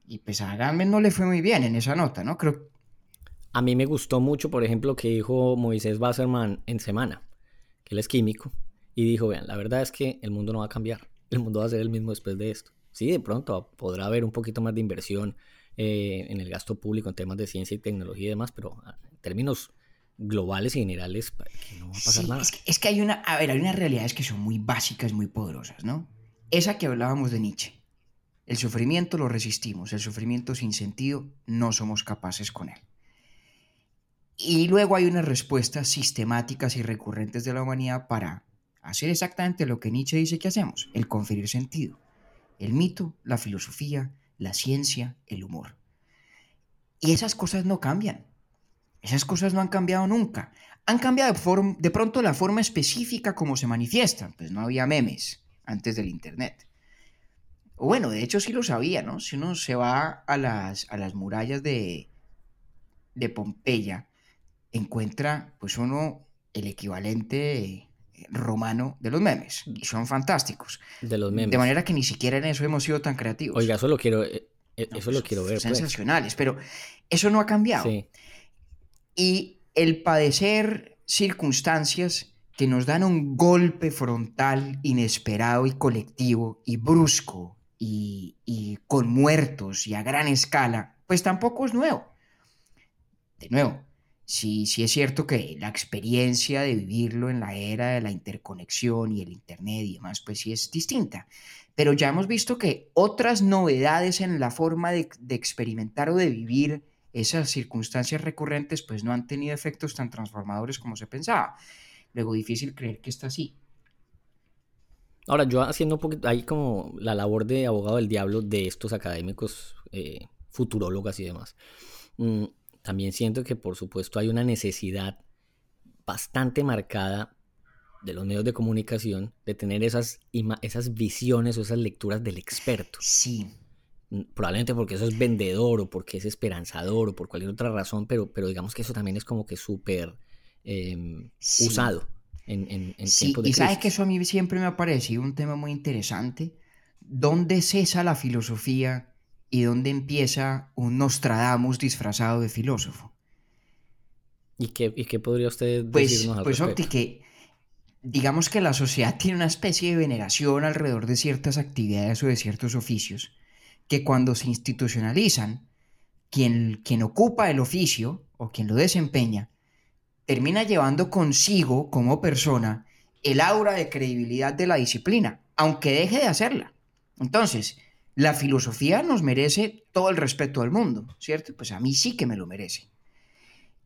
Y pues a Agamben no le fue muy bien en esa nota, ¿no? Creo, a mí me gustó mucho, por ejemplo, que dijo Moisés Basserman en Semana, que él es químico, y dijo, vean, la verdad es que el mundo no va a cambiar, el mundo va a ser el mismo después de esto. Sí, de pronto podrá haber un poquito más de inversión eh, en el gasto público en temas de ciencia y tecnología y demás, pero ah, en términos globales y generales no va a pasar nada. Es que, es que, hay una, a ver, hay unas realidades que son muy básicas, muy poderosas, ¿no? Esa que hablábamos de Nietzsche. El sufrimiento lo resistimos, el sufrimiento sin sentido no somos capaces con él. Y luego hay unas respuestas sistemáticas y recurrentes de la humanidad para hacer exactamente lo que Nietzsche dice que hacemos, el conferir sentido. El mito, la filosofía, la ciencia, el humor. Y esas cosas no cambian. Esas cosas no han cambiado nunca. Han cambiado de, de pronto la forma específica como se manifiestan. Pues no había memes antes del Internet. O bueno, de hecho sí lo sabía, ¿no? Si uno se va a las, a las murallas de, de Pompeya, encuentra pues uno el equivalente eh, romano de los memes y son fantásticos. De los memes. De manera que ni siquiera en eso hemos sido tan creativos. Oiga, eso lo quiero, eh, eh, eso lo quiero ver. Pues. Sensacionales, pero eso no ha cambiado. Y el padecer circunstancias que nos dan un golpe frontal inesperado y colectivo y brusco y, y con muertos y a gran escala, pues tampoco es nuevo. de nuevo, sí, sí es cierto que la experiencia de vivirlo en la era de la interconexión y el Internet y demás, pues sí es distinta. Pero ya hemos visto que otras novedades en la forma de, de experimentar o de vivir esas circunstancias recurrentes, pues no han tenido efectos tan transformadores como se pensaba. Luego, difícil creer que está así. Ahora, yo haciendo un poquito, ahí como la labor de abogado del diablo de estos académicos, eh, futurólogas y demás, mm, también siento que por supuesto hay una necesidad bastante marcada de los medios de comunicación de tener esas, esas visiones o esas lecturas del experto. Sí. Probablemente porque eso es vendedor o porque es esperanzador o por cualquier otra razón, pero, pero digamos que eso también es como que súper em, usado en, en, sí, y sabes que eso a mí siempre me ha parecido un tema muy interesante. ¿Dónde cesa la filosofía y dónde empieza un Nostradamus disfrazado de filósofo? ¿Y qué, y qué podría usted pues, decirnos al Pues, respecto? que digamos que la sociedad tiene una especie de veneración alrededor de ciertas actividades o de ciertos oficios que cuando se institucionalizan, quien, quien ocupa el oficio o quien lo desempeña termina llevando consigo como persona el aura de credibilidad de la disciplina, aunque deje de hacerla. Entonces, la filosofía nos merece todo el respeto del mundo, ¿cierto? Pues a mí sí que me lo merece.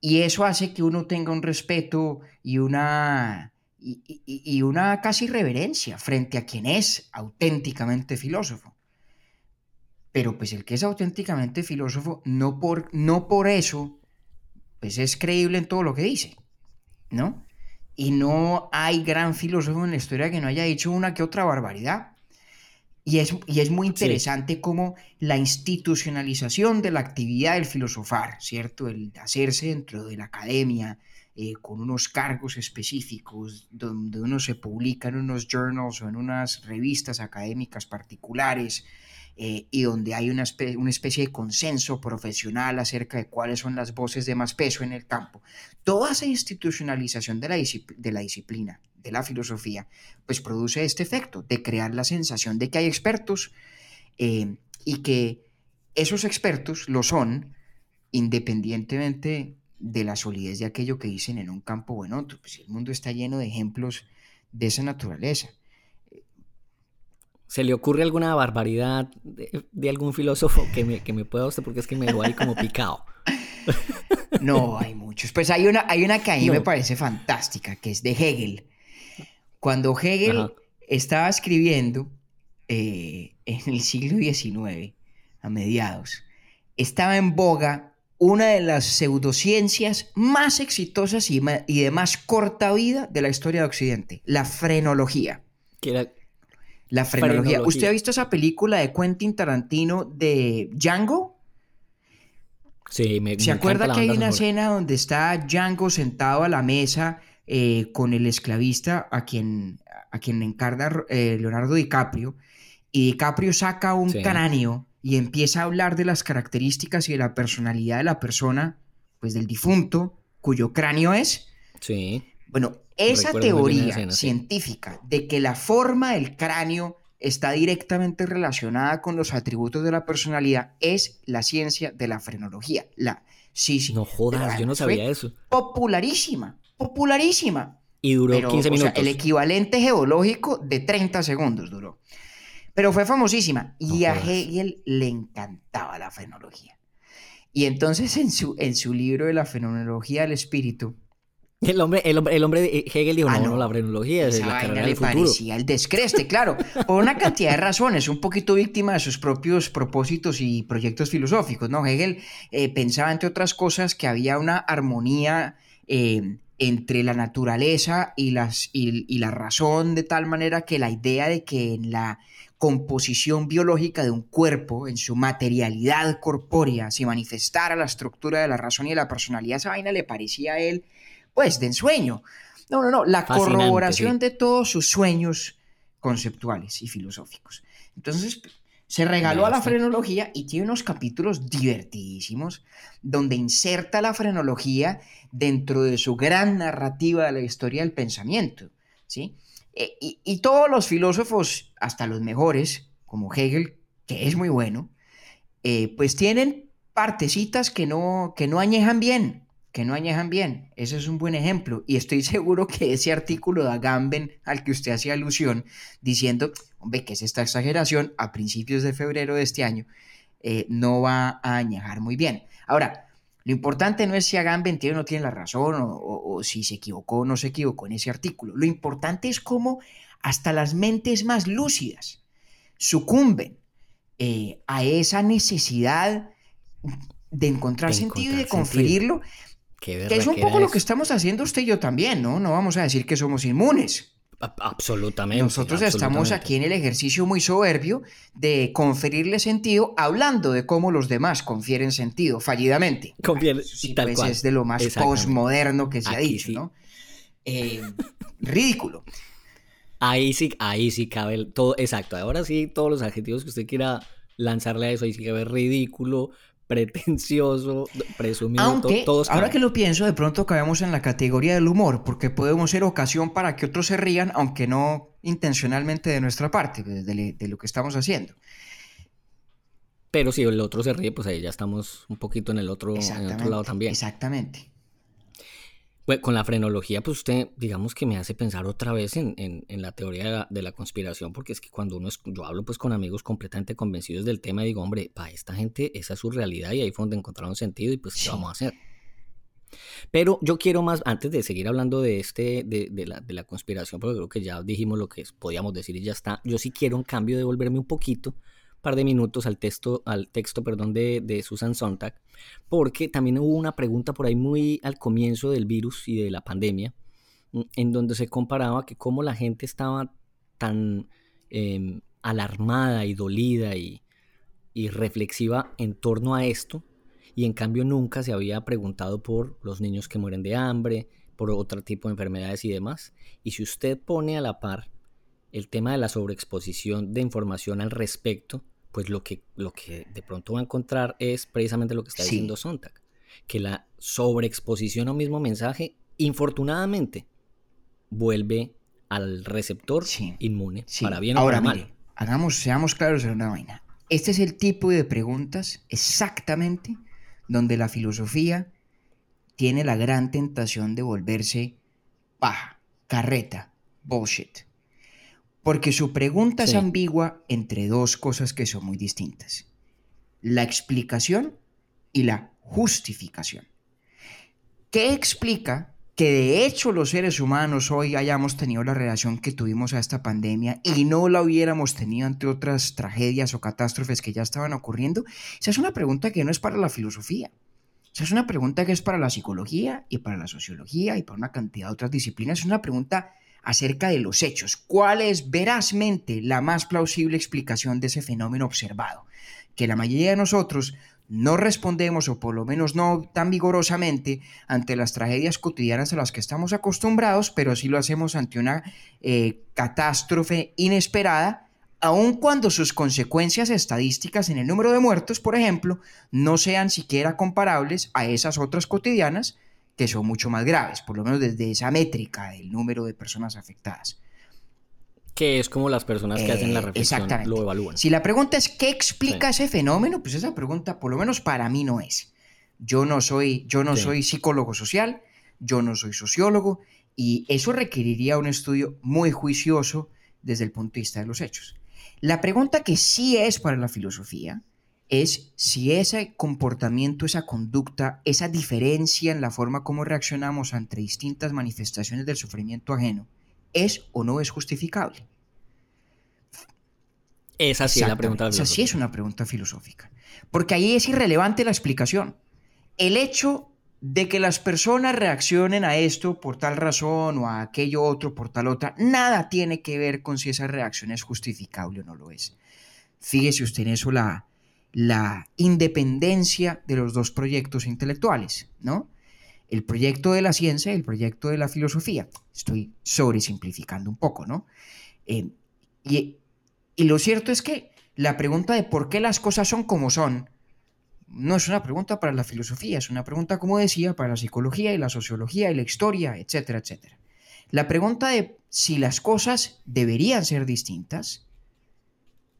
Y eso hace que uno tenga un respeto y una, y, y una casi reverencia frente a quien es auténticamente filósofo. Pero pues el que es auténticamente filósofo, no por, no por eso pues es creíble en todo lo que dice, ¿no? Y no hay gran filósofo en la historia que no haya dicho una que otra barbaridad. Y es, y es muy interesante cómo la institucionalización de la actividad del filosofar, ¿cierto? El hacerse dentro de la academia, eh, con unos cargos específicos, donde uno se publica en unos journals o en unas revistas académicas particulares, eh, y donde hay una, especie de consenso profesional acerca de cuáles son las voces de más peso en el campo. Toda esa institucionalización de la, de la disciplina, de la filosofía, pues produce este efecto de crear la sensación de que hay expertos eh, y que esos expertos lo son independientemente de la solidez de aquello que dicen en un campo o en otro. Pues el mundo está lleno de ejemplos de esa naturaleza. ¿Se le ocurre alguna barbaridad de, algún filósofo que me, que me pueda usted? Porque es que me lo hay como picado. No, hay muchos. Pues hay una, hay una que a mí me parece fantástica, que es de Hegel. Cuando Hegel estaba escribiendo eh, en el siglo XIX, a mediados, estaba en boga una de las pseudociencias más exitosas y, y de más corta vida de la historia de Occidente, la frenología. Que era la frenología. ¿Usted ha visto esa película de Quentin Tarantino de Django? Sí, me ¿Se acuerda que hay una escena donde está Django sentado a la mesa eh, con el esclavista a quien, a quien encarna eh, Leonardo DiCaprio? Y DiCaprio saca un cráneo y empieza a hablar de las características y de la personalidad de la persona, pues del difunto, cuyo cráneo es. Sí. Bueno, esa teoría científica de que la forma del cráneo está directamente relacionada con los atributos de la personalidad es la ciencia de la frenología. La, sí, sí. No jodas, yo no sabía eso. Popularísima, popularísima. Y duró 15 minutos. el equivalente geológico de 30 segundos duró. Pero fue famosísima. y a Hegel le encantaba la frenología. Y entonces en su, en su libro de la fenomenología del espíritu, el hombre, el, hombre, el hombre de Hegel dijo, ah, no, no, la frenología es la carrera del futuro. parecía el descreste, claro, por una cantidad de razones, un poquito víctima de sus propios propósitos y proyectos filosóficos, ¿no? Hegel eh, pensaba, entre otras cosas, que había una armonía eh, entre la naturaleza y, las, y la razón, de tal manera que la idea de que en la composición biológica de un cuerpo, en su materialidad corpórea, se manifestara la estructura de la razón y de la personalidad, esa vaina le parecía a él pues, de ensueño. No, no, no, la corroboración de todos sus sueños conceptuales y filosóficos. Entonces, se regaló a la frenología y tiene unos capítulos divertidísimos donde inserta la frenología dentro de su gran narrativa de la historia del pensamiento, ¿sí? E, y, todos los filósofos, hasta los mejores, como Hegel, que es muy bueno, eh, pues tienen partecitas que no, que no añejan bien, que no añejan bien. Ese es un buen ejemplo. Y estoy seguro que ese artículo de Agamben al que usted hacía alusión, diciendo, hombre, que es esta exageración a principios de febrero de este año, eh, no va a añejar muy bien. Ahora, lo importante no es si Agamben tiene o no tiene la razón o, si se equivocó o no se equivocó en ese artículo. Lo importante es cómo hasta las mentes más lúcidas sucumben eh, a esa necesidad de encontrar sentido y de conferirlo que es un poco lo que estamos haciendo usted y yo también, ¿no? No vamos a decir que somos inmunes. Absolutamente. Nosotros estamos aquí en el ejercicio muy soberbio de conferirle sentido, hablando de cómo los demás confieren sentido fallidamente. Confieren, sí, tal pues, Es de lo más postmoderno que se ha dicho, ¿no? Eh, ridículo. Ahí sí, ahí sí cabe todo, exacto. Ahora sí, todos los adjetivos que usted quiera lanzarle a eso, ahí sí cabe ridículo, pretencioso, presumido, Aunque, todos ahora que lo pienso, de pronto caemos en la categoría del humor, porque podemos ser ocasión para que otros se rían, aunque no intencionalmente de nuestra parte, de, lo que estamos haciendo. Pero si el otro se ríe, pues ahí ya estamos un poquito en el otro, en el otro lado también. Exactamente. Pues con la frenología, pues usted, digamos que me hace pensar otra vez en, la teoría de la, conspiración, porque es que cuando uno es, yo hablo pues con amigos completamente convencidos del tema, y digo, hombre, para esta gente esa es su realidad y ahí fue donde encontraron sentido y pues ¿qué vamos a hacer? Pero yo quiero más, antes de seguir hablando de este, de, la, de la conspiración, porque creo que ya dijimos lo que podíamos decir y ya está, yo sí quiero un cambio de volverme un poquito par de minutos al texto, al texto perdón, de, Susan Sontag, porque también hubo una pregunta por ahí muy al comienzo del virus y de la pandemia, mm, en donde se comparaba que cómo la gente estaba tan em, alarmada y dolida y, y reflexiva en torno a esto, y en cambio nunca se había preguntado por los niños que mueren de hambre, por otro tipo de enfermedades y demás. Y si usted pone a la par el tema de la sobreexposición de información al respecto, pues lo que, lo que de pronto va a encontrar es precisamente lo que está diciendo Sontag, que la sobreexposición a un mismo mensaje, infortunadamente, vuelve al receptor inmune, para bien o para mal. hagamos, seamos claros en una vaina. Este es el tipo de preguntas exactamente donde la filosofía tiene la gran tentación de volverse paja, carreta, bullshit. Porque su pregunta es ambigua entre dos cosas que son muy distintas. La explicación y la justificación. ¿Qué explica que de hecho los seres humanos hoy hayamos tenido la relación que tuvimos a esta pandemia y no la hubiéramos tenido ante otras tragedias o catástrofes que ya estaban ocurriendo? Esa es una pregunta que no es para la filosofía. Esa es una pregunta que es para la psicología y para la sociología y para una cantidad de otras disciplinas. Es una pregunta acerca de los hechos. ¿Cuál es verazmente la más plausible explicación de ese fenómeno observado? Que la mayoría de nosotros no respondemos, o por lo menos no tan vigorosamente, ante las tragedias cotidianas a las que estamos acostumbrados, pero sí lo hacemos ante una eh, catástrofe inesperada, aun cuando sus consecuencias estadísticas en el número de muertos, por ejemplo, no sean siquiera comparables a esas otras cotidianas que son mucho más graves, por lo menos desde esa métrica, el número de personas afectadas. Que es como las personas que hacen la eh, reflexión lo evalúan. Si la pregunta es ¿qué explica ese fenómeno? Pues esa pregunta, por lo menos para mí, no es. Yo no soy, yo no soy psicólogo social, yo no soy sociólogo, y eso requeriría un estudio muy juicioso desde el punto de vista de los hechos. La pregunta que sí es para la filosofía es si ese comportamiento, esa conducta, esa diferencia en la forma como reaccionamos ante distintas manifestaciones del sufrimiento ajeno, es o no es justificable. Esa sí es la pregunta Esa sí es una pregunta filosófica. Porque ahí es irrelevante la explicación. El hecho de que las personas reaccionen a esto por tal razón o a aquello otro por tal otra, nada tiene que ver con si esa reacción es justificable o no lo es. Fíjese usted en eso la, la independencia de los dos proyectos intelectuales, ¿no? El proyecto de la ciencia y el proyecto de la filosofía. Estoy sobresimplificando un poco, ¿no? Eh, y, y lo cierto es que la pregunta de por qué las cosas son como son no es una pregunta para la filosofía, es una pregunta, como decía, para la psicología y la sociología y la historia, etcétera, etcétera. La pregunta de si las cosas deberían ser distintas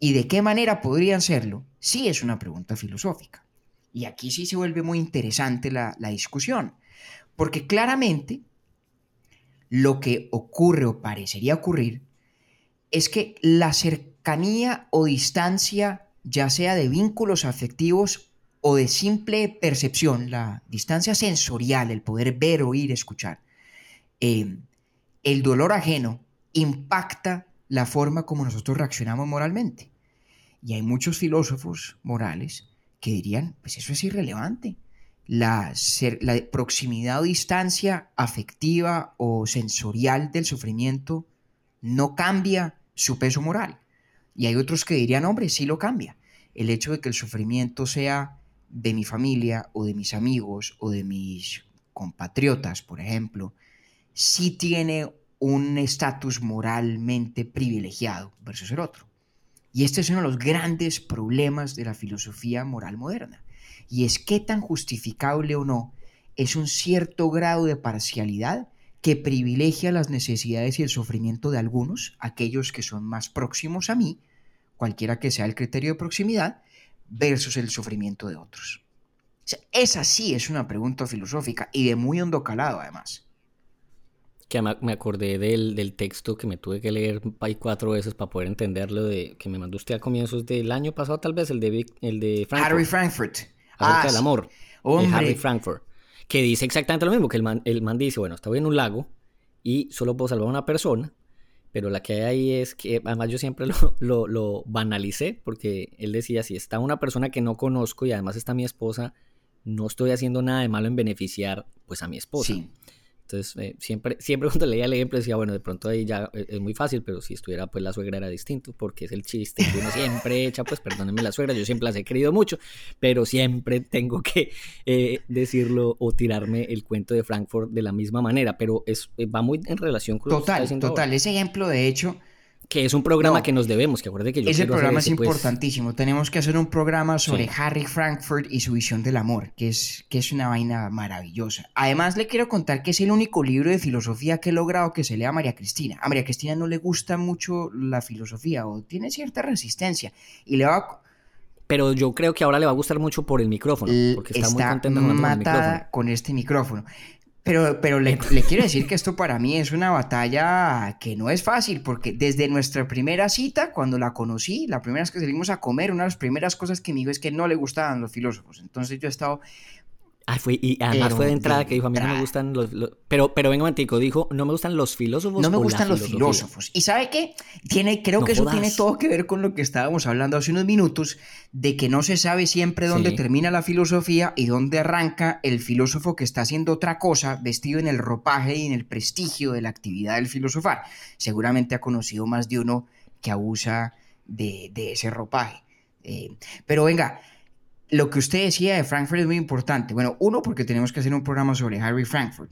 ¿Y de qué manera podrían serlo? Sí es una pregunta filosófica. Y aquí sí se vuelve muy interesante la, discusión, Porque claramente lo que ocurre o parecería ocurrir es que la cercanía o distancia, ya sea de vínculos afectivos o de simple percepción, la distancia sensorial, el poder ver, oír, escuchar, eh, el dolor ajeno impacta la forma como nosotros reaccionamos moralmente. Y hay muchos filósofos morales que dirían, pues eso es irrelevante la, la proximidad o distancia afectiva o sensorial del sufrimiento no cambia su peso moral. Y hay otros que dirían, hombre, sí lo cambia. El hecho de que el sufrimiento sea de mi familia o de mis amigos o de mis compatriotas, por ejemplo, sí tiene un estatus moralmente privilegiado versus el otro. Y este es uno de los grandes problemas de la filosofía moral moderna y es qué tan justificable o no es un cierto grado de parcialidad que privilegia las necesidades y el sufrimiento de algunos, aquellos que son más próximos a mí, cualquiera que sea el criterio de proximidad, versus el sufrimiento de otros. esa sí es una pregunta filosófica y de muy hondo calado además. Que me acordé del, texto que me tuve que leer cuatro veces para poder entenderlo, de, que me mandó usted a comienzos del año pasado tal vez, el de, el de Frankfurt. Harry Frankfurt acerca ah, del amor, de Harry Frankfurt, que dice exactamente lo mismo, que el man, el man dice, bueno, estoy en un lago y solo puedo salvar a una persona, pero la que hay ahí es que, además yo siempre lo, lo, lo, banalicé, porque él decía, si está una persona que no conozco y además está mi esposa, no estoy haciendo nada de malo en beneficiar pues a mi esposa. Sí. Entonces, eh, siempre, siempre cuando leía el ejemplo decía, bueno, de pronto ahí ya eh, es muy fácil, pero si estuviera pues la suegra era distinto, porque es el chiste que uno siempre echa, pues perdónenme la suegra, yo siempre las he querido mucho, pero siempre tengo que eh, decirlo o tirarme el cuento de Frankfurt de la misma manera, pero es, va muy en relación con total, lo que está Total, ese ejemplo de hecho que es un programa que nos debemos, que acuerde que yo Ese programa es pues, importantísimo. Tenemos que hacer un programa sobre Harry Frankfurt y su visión del amor, que es, que es una vaina maravillosa. Además, le quiero contar que es el único libro de filosofía que he logrado que se lea a María Cristina. A María Cristina no le gusta mucho la filosofía o tiene cierta resistencia. Y le va pero yo creo que ahora le va a gustar mucho por el micrófono, porque está, muy contenta con el micrófono. con este micrófono. Pero, pero le, quiero decir que esto para mí es una batalla que no es fácil, porque desde nuestra primera cita, cuando la conocí, la primera vez que salimos a comer, una de las primeras cosas que me dijo es que no le gustaban los filósofos. Entonces yo he estado Ah, fue, y además fue de entrada que dijo, a mí no me gustan los, Pero, pero venga, Mantico, dijo, no me gustan los filósofos. No me gustan los filósofos. Y ¿sabe qué? Tiene, creo que eso tiene todo que ver con lo que estábamos hablando hace unos minutos, de que no se sabe siempre dónde termina la filosofía y dónde arranca el filósofo que está haciendo otra cosa, vestido en el ropaje y en el prestigio de la actividad del filosofar. Seguramente ha conocido más de uno que abusa de, ese ropaje. Eh, pero venga, lo que usted decía de Frankfurt es muy importante. Bueno, uno, porque tenemos que hacer un programa sobre Harry Frankfurt.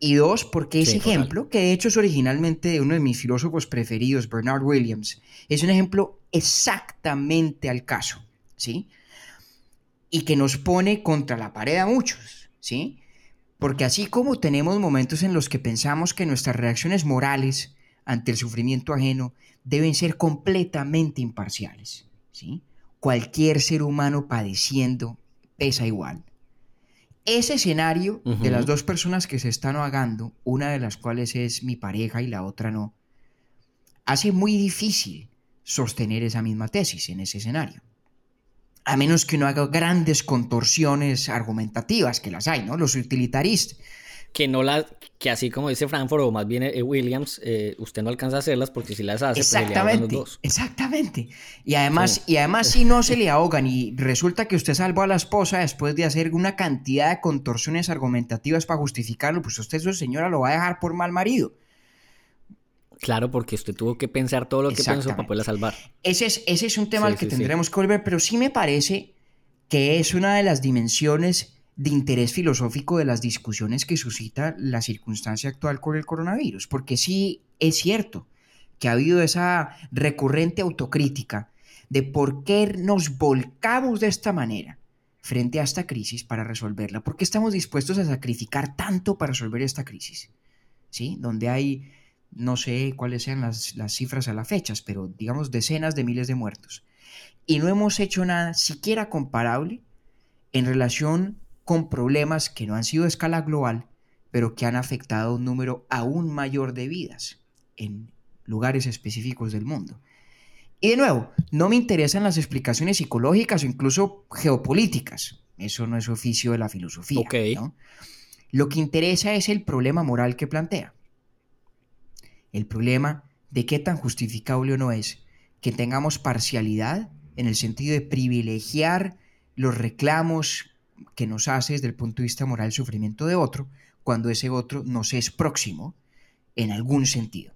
Y dos, porque ese ejemplo, que de hecho es originalmente de uno de mis filósofos preferidos, Bernard Williams, es un ejemplo exactamente al caso, ¿sí? Y que nos pone contra la pared a muchos, ¿sí? Porque así como tenemos momentos en los que pensamos que nuestras reacciones morales ante el sufrimiento ajeno deben ser completamente imparciales, ¿sí? Cualquier ser humano padeciendo pesa igual. Ese escenario de las dos personas que se están ahogando, una de las cuales es mi pareja y la otra no, hace muy difícil sostener esa misma tesis en ese escenario. A menos que uno haga grandes contorsiones argumentativas, que las hay, ¿no? Los utilitaristas que no las, que así como dice Frankfurt o más bien eh, Williams, eh, usted no alcanza a hacerlas porque si las hace, exactamente, pues se le Exactamente. Y además, y además si no se le ahogan y resulta que usted salvó a la esposa después de hacer una cantidad de contorsiones argumentativas para justificarlo, pues usted su señora lo va a dejar por mal marido. Claro, porque usted tuvo que pensar todo lo que pensó para poderla salvar. Ese es, ese es un tema al que tendremos que volver, pero sí me parece que es una de las dimensiones de interés filosófico de las discusiones que suscita la circunstancia actual con el coronavirus, porque sí es cierto que ha habido esa recurrente autocrítica de por qué nos volcamos de esta manera frente a esta crisis para resolverla, por qué estamos dispuestos a sacrificar tanto para resolver esta crisis, ¿sí? Donde hay, no sé cuáles sean las, las cifras a las fechas, pero digamos decenas de miles de muertos. Y no hemos hecho nada siquiera comparable en relación con problemas que no han sido de escala global, pero que han afectado a un número aún mayor de vidas en lugares específicos del mundo. Y de nuevo, no me interesan las explicaciones psicológicas o incluso geopolíticas. Eso no es oficio de la filosofía. Lo que interesa es el problema moral que plantea. El problema de qué tan justificable o no es que tengamos parcialidad en el sentido de privilegiar los reclamos que nos hace desde el punto de vista moral el sufrimiento de otro, cuando ese otro nos es próximo en algún sentido,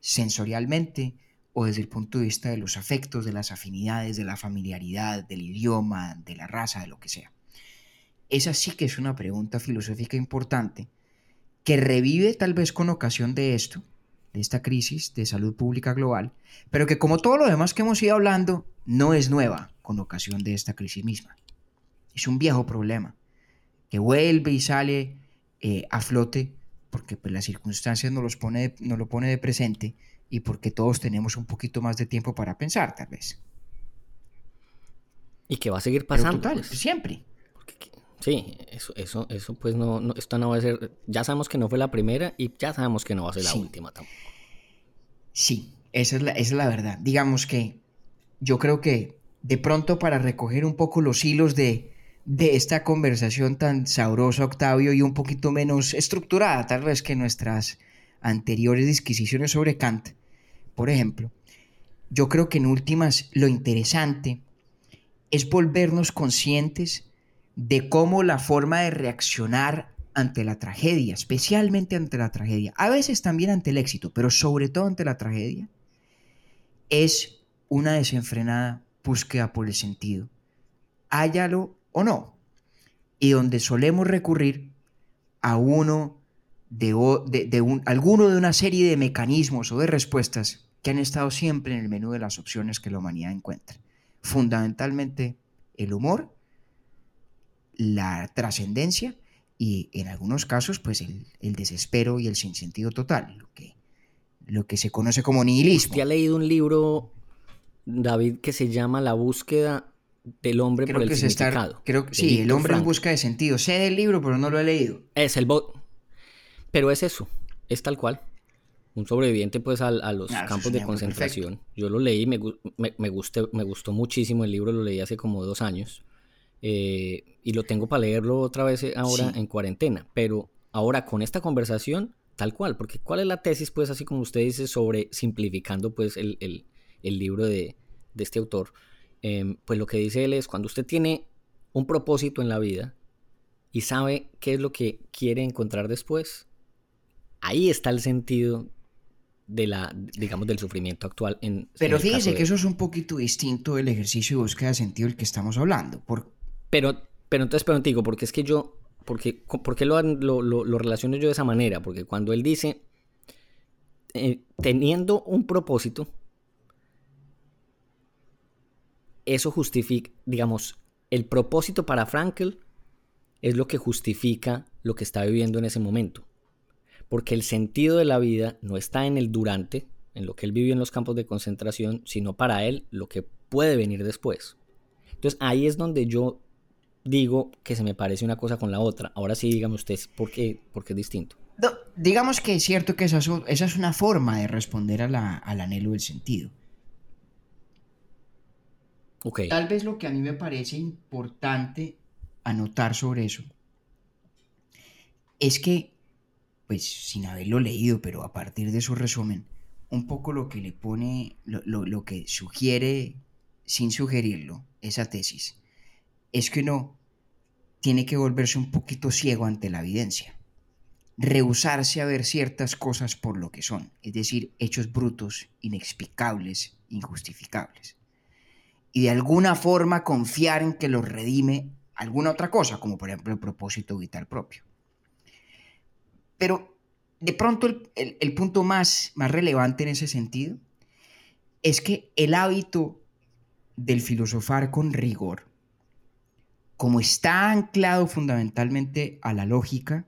sensorialmente o desde el punto de vista de los afectos, de las afinidades, de la familiaridad, del idioma, de la raza, de lo que sea. Esa sí que es una pregunta filosófica importante que revive tal vez con ocasión de esto, de esta crisis de salud pública global, pero que como todo lo demás que hemos ido hablando, no es nueva con ocasión de esta crisis misma. Es un viejo problema que vuelve y sale eh, a flote porque pues, las circunstancias nos, los pone, nos lo pone de presente y porque todos tenemos un poquito más de tiempo para pensar, tal vez. Y que va a seguir pasando. total, pues. siempre. sí, eso, eso, eso pues no, no, esto no va a ser, ya sabemos que no fue la primera y ya sabemos que no va a ser la última tampoco. Sí, esa es, la, esa es la verdad. Digamos que yo creo que de pronto para recoger un poco los hilos de, de esta conversación tan sabrosa, Octavio, y un poquito menos estructurada, tal vez que nuestras anteriores disquisiciones sobre Kant, por ejemplo, yo creo que en últimas lo interesante es volvernos conscientes de cómo la forma de reaccionar ante la tragedia, especialmente ante la tragedia, a veces también ante el éxito, pero sobre todo ante la tragedia, es una desenfrenada búsqueda por el sentido. Háyalo o no. Y donde solemos recurrir a uno de, un, alguno de una serie de mecanismos o de respuestas que han estado siempre en el menú de las opciones que la humanidad encuentra. Fundamentalmente el humor, la trascendencia y en algunos casos pues el, desespero y el sinsentido total, lo que, lo que se conoce como nihilismo. ¿Usted ha leído un libro, David, que se llama La búsqueda del hombre por el que significado. creo que sí, el hombre en busca de sentido. Sé del libro, pero no lo he leído. Es el bot. Pero es eso, es tal cual. Un sobreviviente pues a, los ah, campos de concentración. Yo lo leí, me, me, me, me gustó muchísimo el libro, lo leí hace como dos años. Eh, y lo tengo para leerlo otra vez eh, ahora en cuarentena. Pero ahora con esta conversación, tal cual, porque ¿cuál es la tesis pues así como usted dice sobre simplificando pues el, el libro de, de este autor? Em, pues lo que dice él es, cuando usted tiene un propósito en la vida y sabe qué es lo que quiere encontrar después, ahí está el sentido de la, digamos, del sufrimiento actual. En, pero fíjese que eso es un poquito distinto del ejercicio de búsqueda de sentido del que estamos hablando. Por... Pero, pero entonces, pero digo, porque es que yo, porque, ¿por qué lo, lo, relaciono yo de esa manera? Porque cuando él dice, eh, teniendo un propósito, eso justifica, digamos, el propósito para Frankl es lo que justifica lo que está viviendo en ese momento. Porque el sentido de la vida no está en el durante, en lo que él vivió en los campos de concentración, sino para él lo que puede venir después. Entonces ahí es donde yo digo que se me parece una cosa con la otra. Ahora sí, dígame usted por qué, es distinto. digamos que es cierto que esa es, una forma de responder al anhelo del sentido. Tal vez lo que a mí me parece importante anotar sobre eso es que, pues sin haberlo leído, pero a partir de su resumen, un poco lo que le pone, lo, que sugiere, sin sugerirlo, esa tesis, es que uno tiene que volverse un poquito ciego ante la evidencia, rehusarse a ver ciertas cosas por lo que son, es decir, hechos brutos, inexplicables, injustificables y de alguna forma confiar en que los redime alguna otra cosa, como por ejemplo el propósito vital propio. Pero de pronto el, punto más, más relevante en ese sentido es que el hábito del filosofar con rigor, como está anclado fundamentalmente a la lógica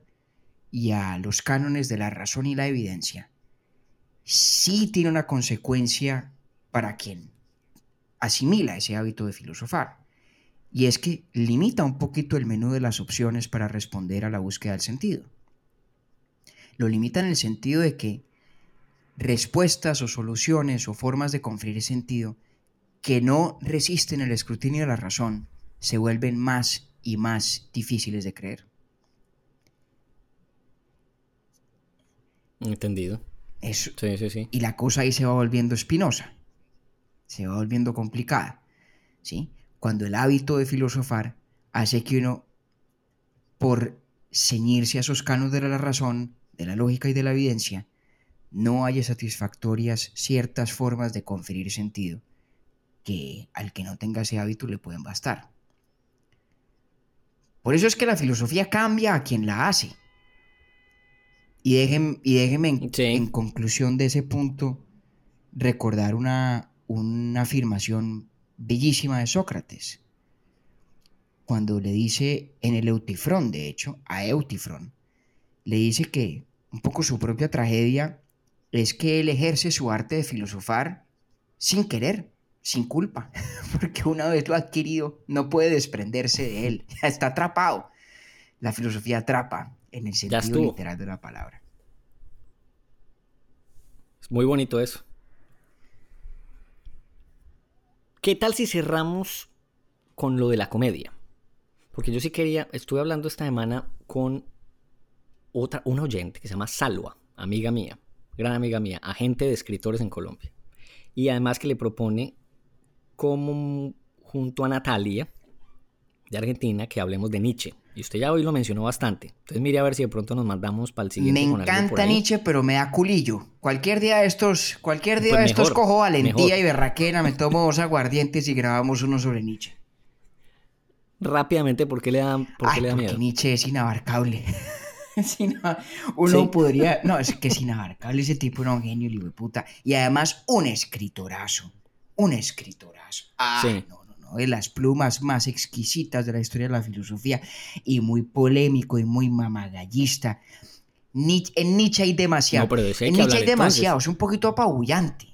y a los cánones de la razón y la evidencia, sí tiene una consecuencia para quien asimila ese hábito de filosofar. y es que limita un poquito el menú de las opciones para responder a la búsqueda del sentido. Lo limita en el sentido de que respuestas o soluciones o formas de conferir sentido que no resisten el escrutinio de la razón se vuelven más y más difíciles de creer. Entendido. Eso. Sí, sí, sí. Y la cosa ahí se va volviendo espinosa, se va volviendo complicada, ¿sí? Cuando el hábito de filosofar hace que uno, por ceñirse a esos canos de la razón, de la lógica y de la evidencia, no haya satisfactorias ciertas formas de conferir sentido que al que no tenga ese hábito le pueden bastar. Por eso es que la filosofía cambia a quien la hace. Y déjenme, y déjenme en, Sí. en conclusión de ese punto recordar una, una afirmación bellísima de Sócrates. Cuando le dice en el Eutifrón, de hecho, a Eutifrón, le dice que un poco su propia tragedia es que él ejerce su arte de filosofar sin querer, sin culpa, porque una vez lo ha adquirido no puede desprenderse de él, ya está atrapado. La filosofía atrapa en el sentido literal de la palabra. Es muy bonito eso. ¿Qué tal si cerramos con lo de la comedia? Porque yo sí quería, estuve hablando esta semana con otra, una oyente que se llama Salwa, amiga mía, gran amiga mía, agente de escritores en Colombia. Y además que le propone como junto a Natalia de Argentina que hablemos de Nietzsche. Y usted ya hoy lo mencionó bastante. Entonces mire a ver si de pronto nos mandamos para el siguiente. Me con encanta. Nietzsche, pero me da culillo. Cualquier día de estos, cualquier día Pues de estos cojo valentía mejor. y berraquera, me tomo dos aguardientes y grabamos uno sobre Nietzsche. Rápidamente, ¿por qué le da, por qué le da porque miedo? Nietzsche es inabarcable. Uno Sí. podría. No, es que es inabarcable. Ese tipo era un genio, hijo de puta. Y además, un escritorazo. Un escritorazo. Ah, Sí. no, De las plumas más exquisitas de la historia de la filosofía. Y muy polémico y muy mamagallista. Nietzsche- en Nietzsche hay demasiado. No, pero de en Nietzsche hay entonces. demasiado. Es un poquito apabullante.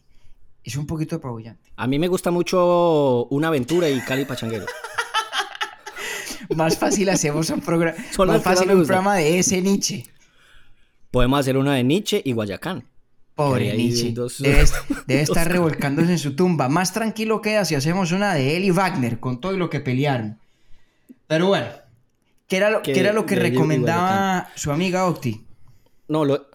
Es un poquito apabullante. A mí me gusta mucho Una Aventura y Cali Pachanguero. Más fácil hacemos un programa. Más fácil un programa de ese Nietzsche. Podemos hacer una de Nietzsche y Guayacán. Pobre Nietzsche. dos- debe estar revolcándose en su tumba. Más tranquilo queda si hacemos una de él y Wagner, con todo lo que pelearon. Pero bueno, ¿qué era lo qué era lo que recomendaba su amiga Octi? No, lo,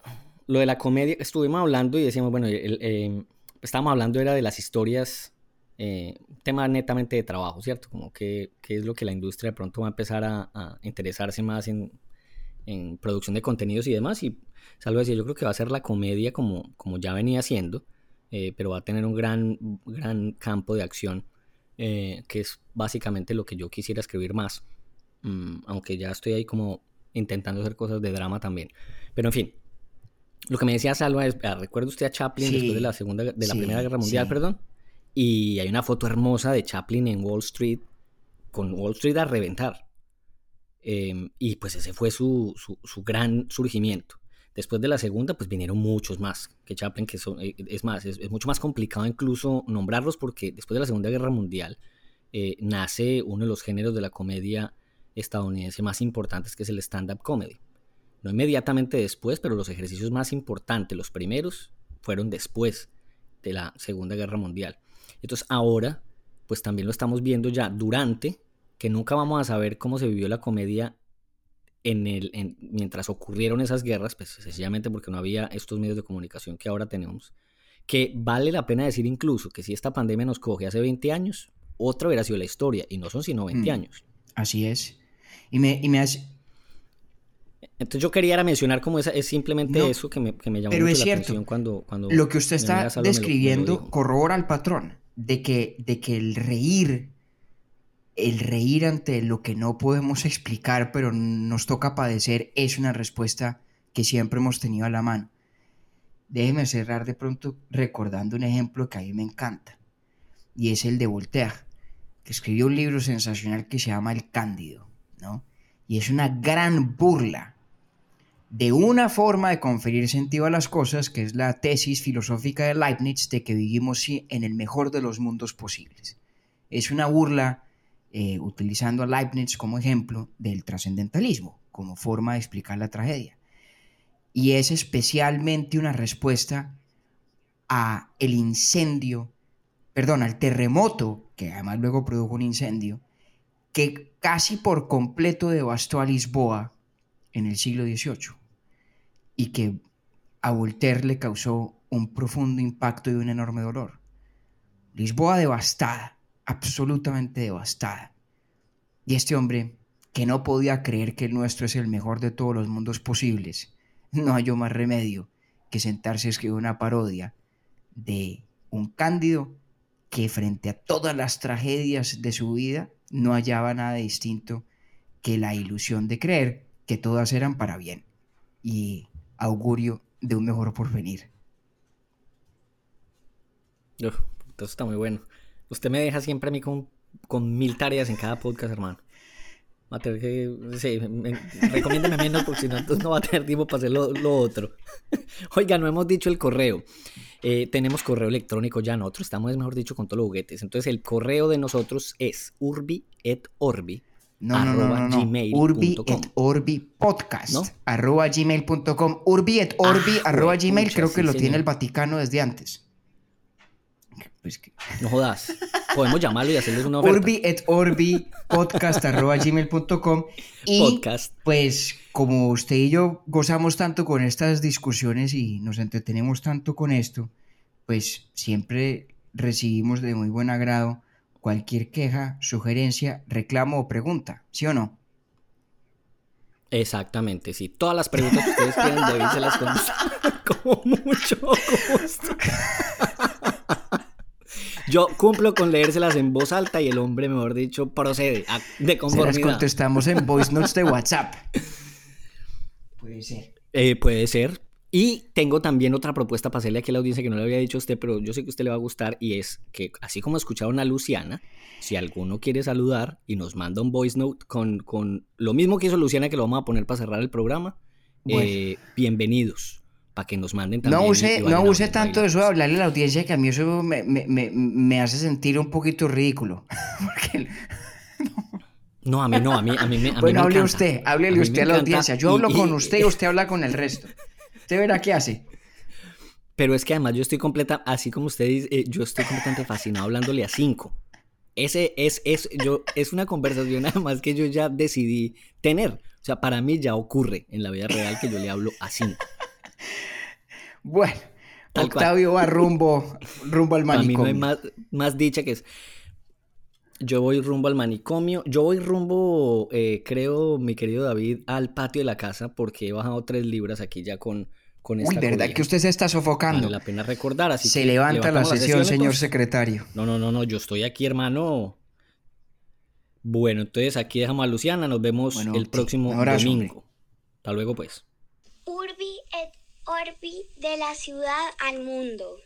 lo de la comedia, estuvimos hablando y decíamos, bueno, el- eh, estábamos hablando era de las historias, eh, tema netamente de trabajo, ¿cierto? Como que, que es lo que la industria de pronto va a empezar a, a interesarse más en, en producción de contenidos y demás. Y salvo decir, yo creo que va a ser la comedia como, como ya venía siendo, eh, pero va a tener un gran, gran campo de acción, eh, que es básicamente lo que yo quisiera escribir más. Mm, aunque ya estoy ahí como intentando hacer cosas de drama también. Pero en fin, lo que me decía Salva es, ah, ¿recuerda usted a Chaplin Sí, después de la segunda, de la sí, Primera Guerra Mundial, sí. perdón? Y hay una foto hermosa de Chaplin en Wall Street, con Wall Street a reventar. Eh, y pues ese fue su, su, gran surgimiento. Después de la segunda, pues vinieron muchos más que Chaplin, que son, eh, es más, es, es mucho más complicado incluso nombrarlos porque después de la Segunda Guerra Mundial eh, nace uno de los géneros de la comedia estadounidense más importantes, que es el stand-up comedy. No inmediatamente después, pero los ejercicios más importantes, los primeros, fueron después de la Segunda Guerra Mundial. Entonces ahora, pues también lo estamos viendo ya durante, que nunca vamos a saber cómo se vivió la comedia en el, en- mientras ocurrieron esas guerras, pues sencillamente porque no había estos medios de comunicación que ahora tenemos, que vale la pena decir incluso que si esta pandemia nos coge hace 20 años, otra hubiera sido la historia, y no son sino 20 Mm. años. Así es. Y me, y me hace. Entonces yo quería mencionar como esa, es simplemente No, eso que me, que me llamó pero mucho es la cierto. atención cuando, cuando Lo que usted está Salva me lo- me lo describiendo corrobora el patrón de que, de que el reír, el reír ante lo que no podemos explicar, pero nos toca padecer, es una respuesta que siempre hemos tenido a la mano. Déjeme cerrar de pronto recordando un ejemplo que a mí me encanta, y es el de Voltaire, que escribió un libro sensacional que se llama El Cándido, ¿no? Y es una gran burla de una forma de conferir sentido a las cosas, que es la tesis filosófica de Leibniz de que vivimos en el mejor de los mundos posibles. Es una burla eh, utilizando a Leibniz como ejemplo del trascendentalismo, como forma de explicar la tragedia. Y es especialmente una respuesta a el incendio, perdón, al terremoto, que además luego produjo un incendio, que casi por completo devastó a Lisboa en el siglo XVIII y que a Voltaire le causó un profundo impacto y un enorme dolor. Lisboa devastada, absolutamente devastada. Y este hombre, que no podía creer que el nuestro es el mejor de todos los mundos posibles, no halló más remedio que sentarse a escribir una parodia de un cándido que frente a todas las tragedias de su vida no hallaba nada distinto que la ilusión de creer que todas eran para bien y augurio de un mejor porvenir. Uf, eso está muy bueno. Usted me deja siempre a mí con, con mil tareas en cada podcast, hermano. Va a tener que. Sí, me, recomiéndeme menos porque si no, entonces no va a tener tiempo para hacer lo, lo otro. Oiga, no hemos dicho el correo. Eh, tenemos correo electrónico ya nosotros, estamos, mejor dicho, con todos los juguetes. Entonces, el correo de nosotros es urbi et orbi. No, no, no, no, no. Urbi et Orbi podcast. ¿No? Arroba gmail.com. Urbi et Orbi Ah, arroba gmail. Creo sí, que lo tiene el Vaticano desde antes. Pues que- No jodas. Podemos llamarlo y hacerles una oferta. Urbi et Orbi podcast arroba gmail.com. Y Podcast. pues como usted y yo gozamos tanto con estas discusiones y nos entretenemos tanto con esto, pues siempre recibimos de muy buen agrado cualquier queja, sugerencia, reclamo o pregunta, ¿sí o no? Exactamente, sí. Todas las preguntas que ustedes quieran, David se las contesta con mucho gusto. Yo cumplo con leérselas en voz alta y el hombre, mejor dicho, procede a- de Se las conformidad. contestamos en voice notes de WhatsApp. Puede ser. Eh, puede ser. Y tengo también otra propuesta para hacerle aquí a la audiencia que no le había dicho a usted, pero yo sé que a usted le va a gustar y es que así como escucharon a Luciana, si alguno quiere saludar y nos manda un voice note con, con lo mismo que hizo Luciana, que lo vamos a poner para cerrar el programa, Bueno. eh, bienvenidos. Para que nos manden también. No use, no a use tanto eso de hablarle a la audiencia que a mí eso me, me- me- me hace sentir un poquito ridículo. Porque- No, a mí no, a mí, a mí, me- a mí bueno, me hable encanta. usted, A háblele me usted a la audiencia. Yo hablo y- con usted y usted habla con el resto. Usted verá qué hace. Pero es que además yo estoy completa, así como usted dice, eh, yo estoy completamente fascinado hablándole a cinco. Ese es, es, yo, es una conversación además que yo ya decidí tener. O sea, para mí ya ocurre en la vida real que yo le hablo a cinco. Bueno, Tal cual. Octavio va rumbo, rumbo al Para mí no manicomio. hay más, más dicha que es. Yo voy rumbo al manicomio. Yo voy rumbo, eh, creo, mi querido David, al patio de la casa porque he bajado tres libras aquí ya con, con esta Uy, ¿verdad que usted se está sofocando? Vale la pena recordar. Así Se que levanta la sesión, señor secretario. No, no, no, no, yo estoy aquí, hermano. Bueno, entonces aquí dejamos a Luciana, nos vemos Bueno, el próximo abrazo, domingo. Hasta luego, pues. Orbi de la ciudad al mundo.